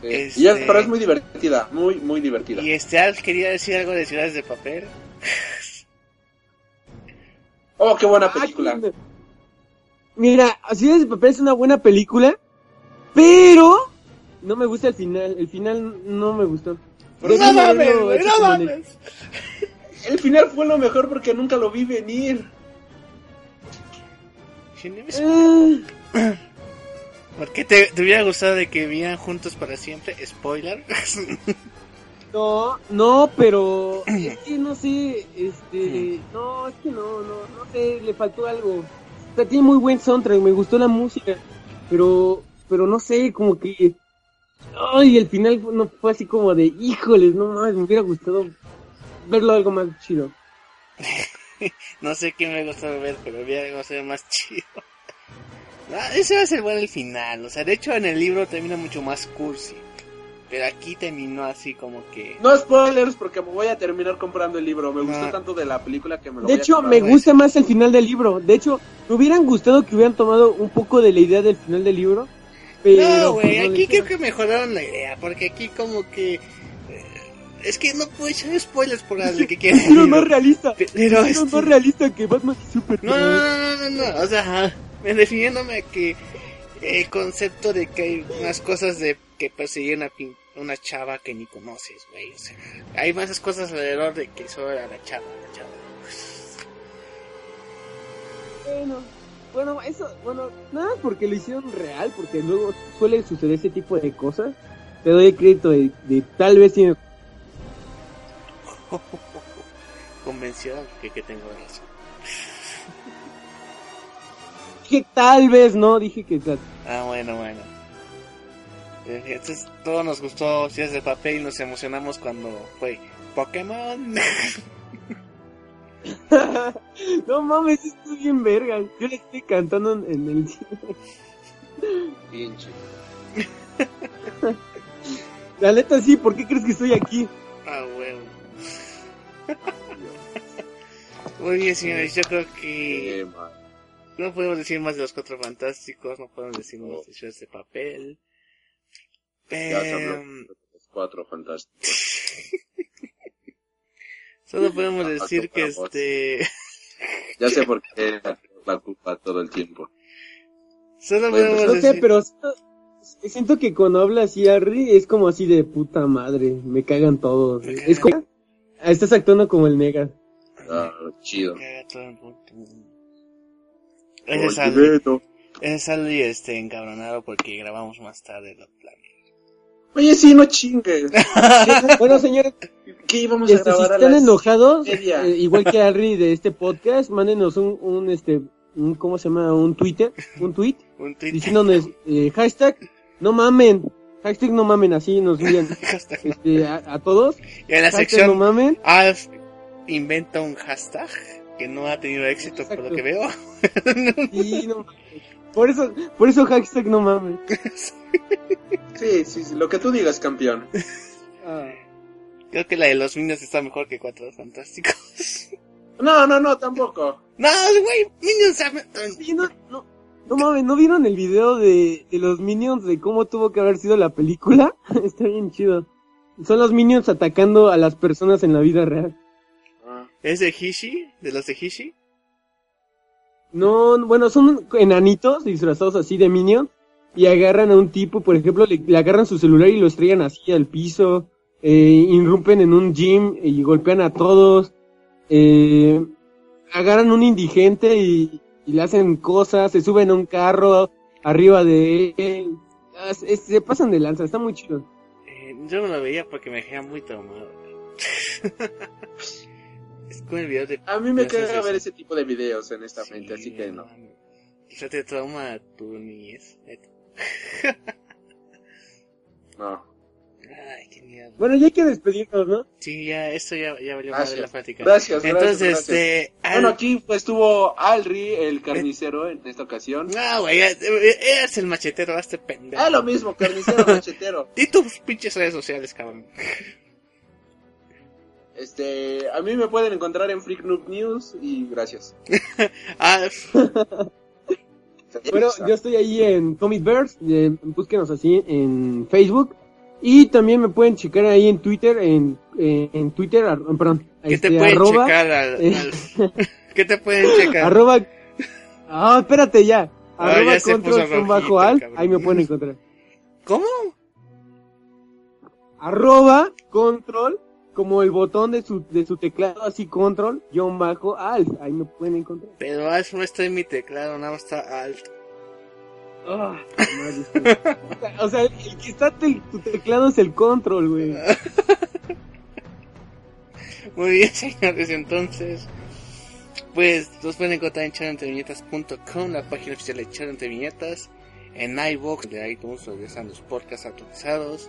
Este- Y ya, pero es muy divertida, muy, muy divertida. Y este Alf quería decir algo de Ciudades de Papel. Oh, qué buena película. Mira, así de papel es una buena película, pero no me gusta el final. El final no me gustó. Pero no mames, no el- mames. El final fue lo mejor porque nunca lo vi venir. Eh, ¿Por qué te, te hubiera gustado de que vivan juntos para siempre? Spoiler. [laughs] no, no, pero es que no sé, este, no, es que no, no, no sé, le faltó algo. Tiene muy buen soundtrack, me gustó la música, pero, pero no sé, como que, ay, el final no fue así como de, híjoles, no mames, me hubiera gustado verlo algo más chido. [laughs] no sé qué me gustó ver, pero hubiera algo más chido. [laughs] Ah, ese va a ser bueno el final. O sea, de hecho en el libro termina mucho más cursi. Pero aquí terminó así como que... No spoilers porque me voy a terminar comprando el libro. Me gustó tanto de la película que me lo De voy hecho, me gusta más el final del libro. De hecho, me hubieran gustado que hubieran tomado un poco de la idea del final del libro. Pero, No, güey, pues, aquí creo que mejoraron la idea, porque aquí como que... eh, Es que no puedo echar spoilers por algo que quieran. Hicieron más realista. Pero Hicieron este- más realista que Batman y Superman. No, no, no, no, o sea, me refiriéndome a que el concepto de que hay unas cosas de que persiguen a una chava que ni conoces, güey, o sea, hay más cosas alrededor de que solo era la chava, la chava. Bueno, bueno, eso, bueno, nada porque lo hicieron real, porque luego suele suceder ese tipo de cosas. Te doy el crédito de, de tal vez tiene [laughs] Convenció que, que tengo razón. [laughs] que tal vez no, dije que. Ah, bueno, bueno. Entonces, todos nos gustó Ciudades de Papel y nos emocionamos cuando fue Pokémon. [laughs] no mames, esto es bien verga. Yo le estoy cantando en, el [laughs] Pinche. La neta sí, ¿por qué crees que estoy aquí? Ah, huevo. Muy bien, señores, yo creo que no podemos decir más de los cuatro fantásticos, no podemos decir más de de papel. Ya se habló Em, de los cuatro fantásticos. [laughs] solo [laughs] podemos Ah, decir que este, Ya sé [laughs] por qué la culpa todo el tiempo. solo Bueno, podemos No sé, pero siento, que cuando habla así Harry es como así de puta madre, me cagan todos. Me Es como, estás actuando como el nega. Ah, chido. Caga todo el. Ese es este, encabronado porque grabamos más tarde lo planeado. Oye, sí, no chingues. [laughs] Bueno, señores, ¿Qué íbamos a este, si a están las enojados, eh, igual que Harry de este podcast, mándenos un, un este, un, ¿cómo se llama? Un Twitter, un tweet, [laughs] Un tweet. diciéndonos, eh, hashtag, no mamen, hashtag no mamen, así nos [laughs] Hashtag. este, a, a todos, Y en la hashtag no sección mamen, Alf inventa un hashtag que no ha tenido éxito por lo que veo. Sí, no mames. Por eso, por eso hashtag no mames. [laughs] Sí, sí, sí, lo que tú digas, campeón. Ah. Creo que la de los Minions está mejor que Cuatro Fantásticos. No, no, no, tampoco. no, güey, Minions se- Sí, no, no, no mames, ¿no vieron el video de, de los Minions de cómo tuvo que haber sido la película? [laughs] Está bien chido. Son los Minions atacando a las personas en la vida real. Ah, ¿Es de Hishi? ¿De los de Hishi? No, bueno, son enanitos disfrazados así de Minions y agarran a un tipo, por ejemplo, le, agarran su celular y lo estrellan así al piso, eh, irrumpen en un gym y golpean a todos, eh, agarran un indigente y, le hacen cosas, se suben a un carro arriba de él, se pasan de lanza, está muy chido. Eh, yo no lo veía porque me dejaba muy traumado. [laughs] como el video de... A mí me Assassin's ver ese tipo de videos, honestamente, Sí, así que no. O sea, te trauma tu niñez. No. Ay, qué mierda. Bueno, ya hay que despedirnos, ¿no? Sí, ya, esto ya, ya valió más de la plática. Gracias. Entonces, gracias. este... Bueno, al- aquí pues, estuvo Alri, el carnicero, en esta ocasión. No, güey, ya- eres el machetero, hazte pendejo. Ah, lo mismo, carnicero, [laughs] machetero. Y tus pinches redes sociales, cabrón. Este, a mí me pueden encontrar en Freak Noob News y gracias. [laughs] Ah, Bueno, yo estoy ahí en Comic Verse, eh, búsquenos así en Facebook. Y también me pueden checar ahí en Twitter, en, eh, en Twitter, ar- perdón, ¿qué te este, pueden arroba, checar al, eh, al- [laughs] ¿Qué te pueden checar? arroba, ah, espérate ya, Ah, arroba ya control bajo cabrón. ahí me pueden encontrar. ¿Cómo? Arroba control, como el botón de su, de su teclado, así control, guion bajo al, ahí me pueden encontrar. Pero Alf no está en mi teclado, nada más está alt. Ah, [laughs] o sea, el que está en tu teclado es el control, güey. [laughs] Muy bien, señores, entonces, pues los pueden encontrar en charoentreviñetas.com, la página oficial de Charo Entre Viñetas, en iVoox, de iTunes, están los podcasts actualizados.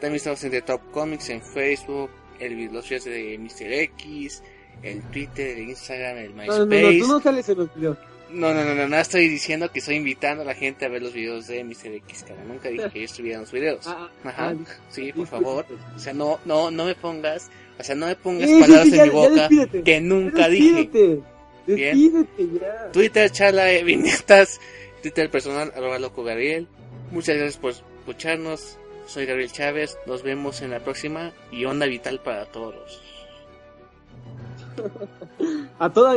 También estamos en The Top Comics, en Facebook, el, los videos de Mr. X, el Twitter, el Instagram, el No, no, no, MySpace. tú no sales en los videos. No, no, no, no, no, estoy diciendo que estoy invitando a la gente a ver los videos de Mr. X, cara. Nunca dije que yo estuviera en los videos. Ah, ah, Ajá, ah, sí, por favor. O sea, no, no, no me pongas, o sea, no me pongas Sí, palabras sí, ya- en mi boca despídete. que nunca dije. Despídete. Bien. Despídete ya. Twitter, charla de [laughs] viñetas, Twitter personal, arroba loco Gabriel. Muchas gracias por escucharnos. Soy Gabriel Chávez. Nos vemos en la próxima y onda vital para todos. A toda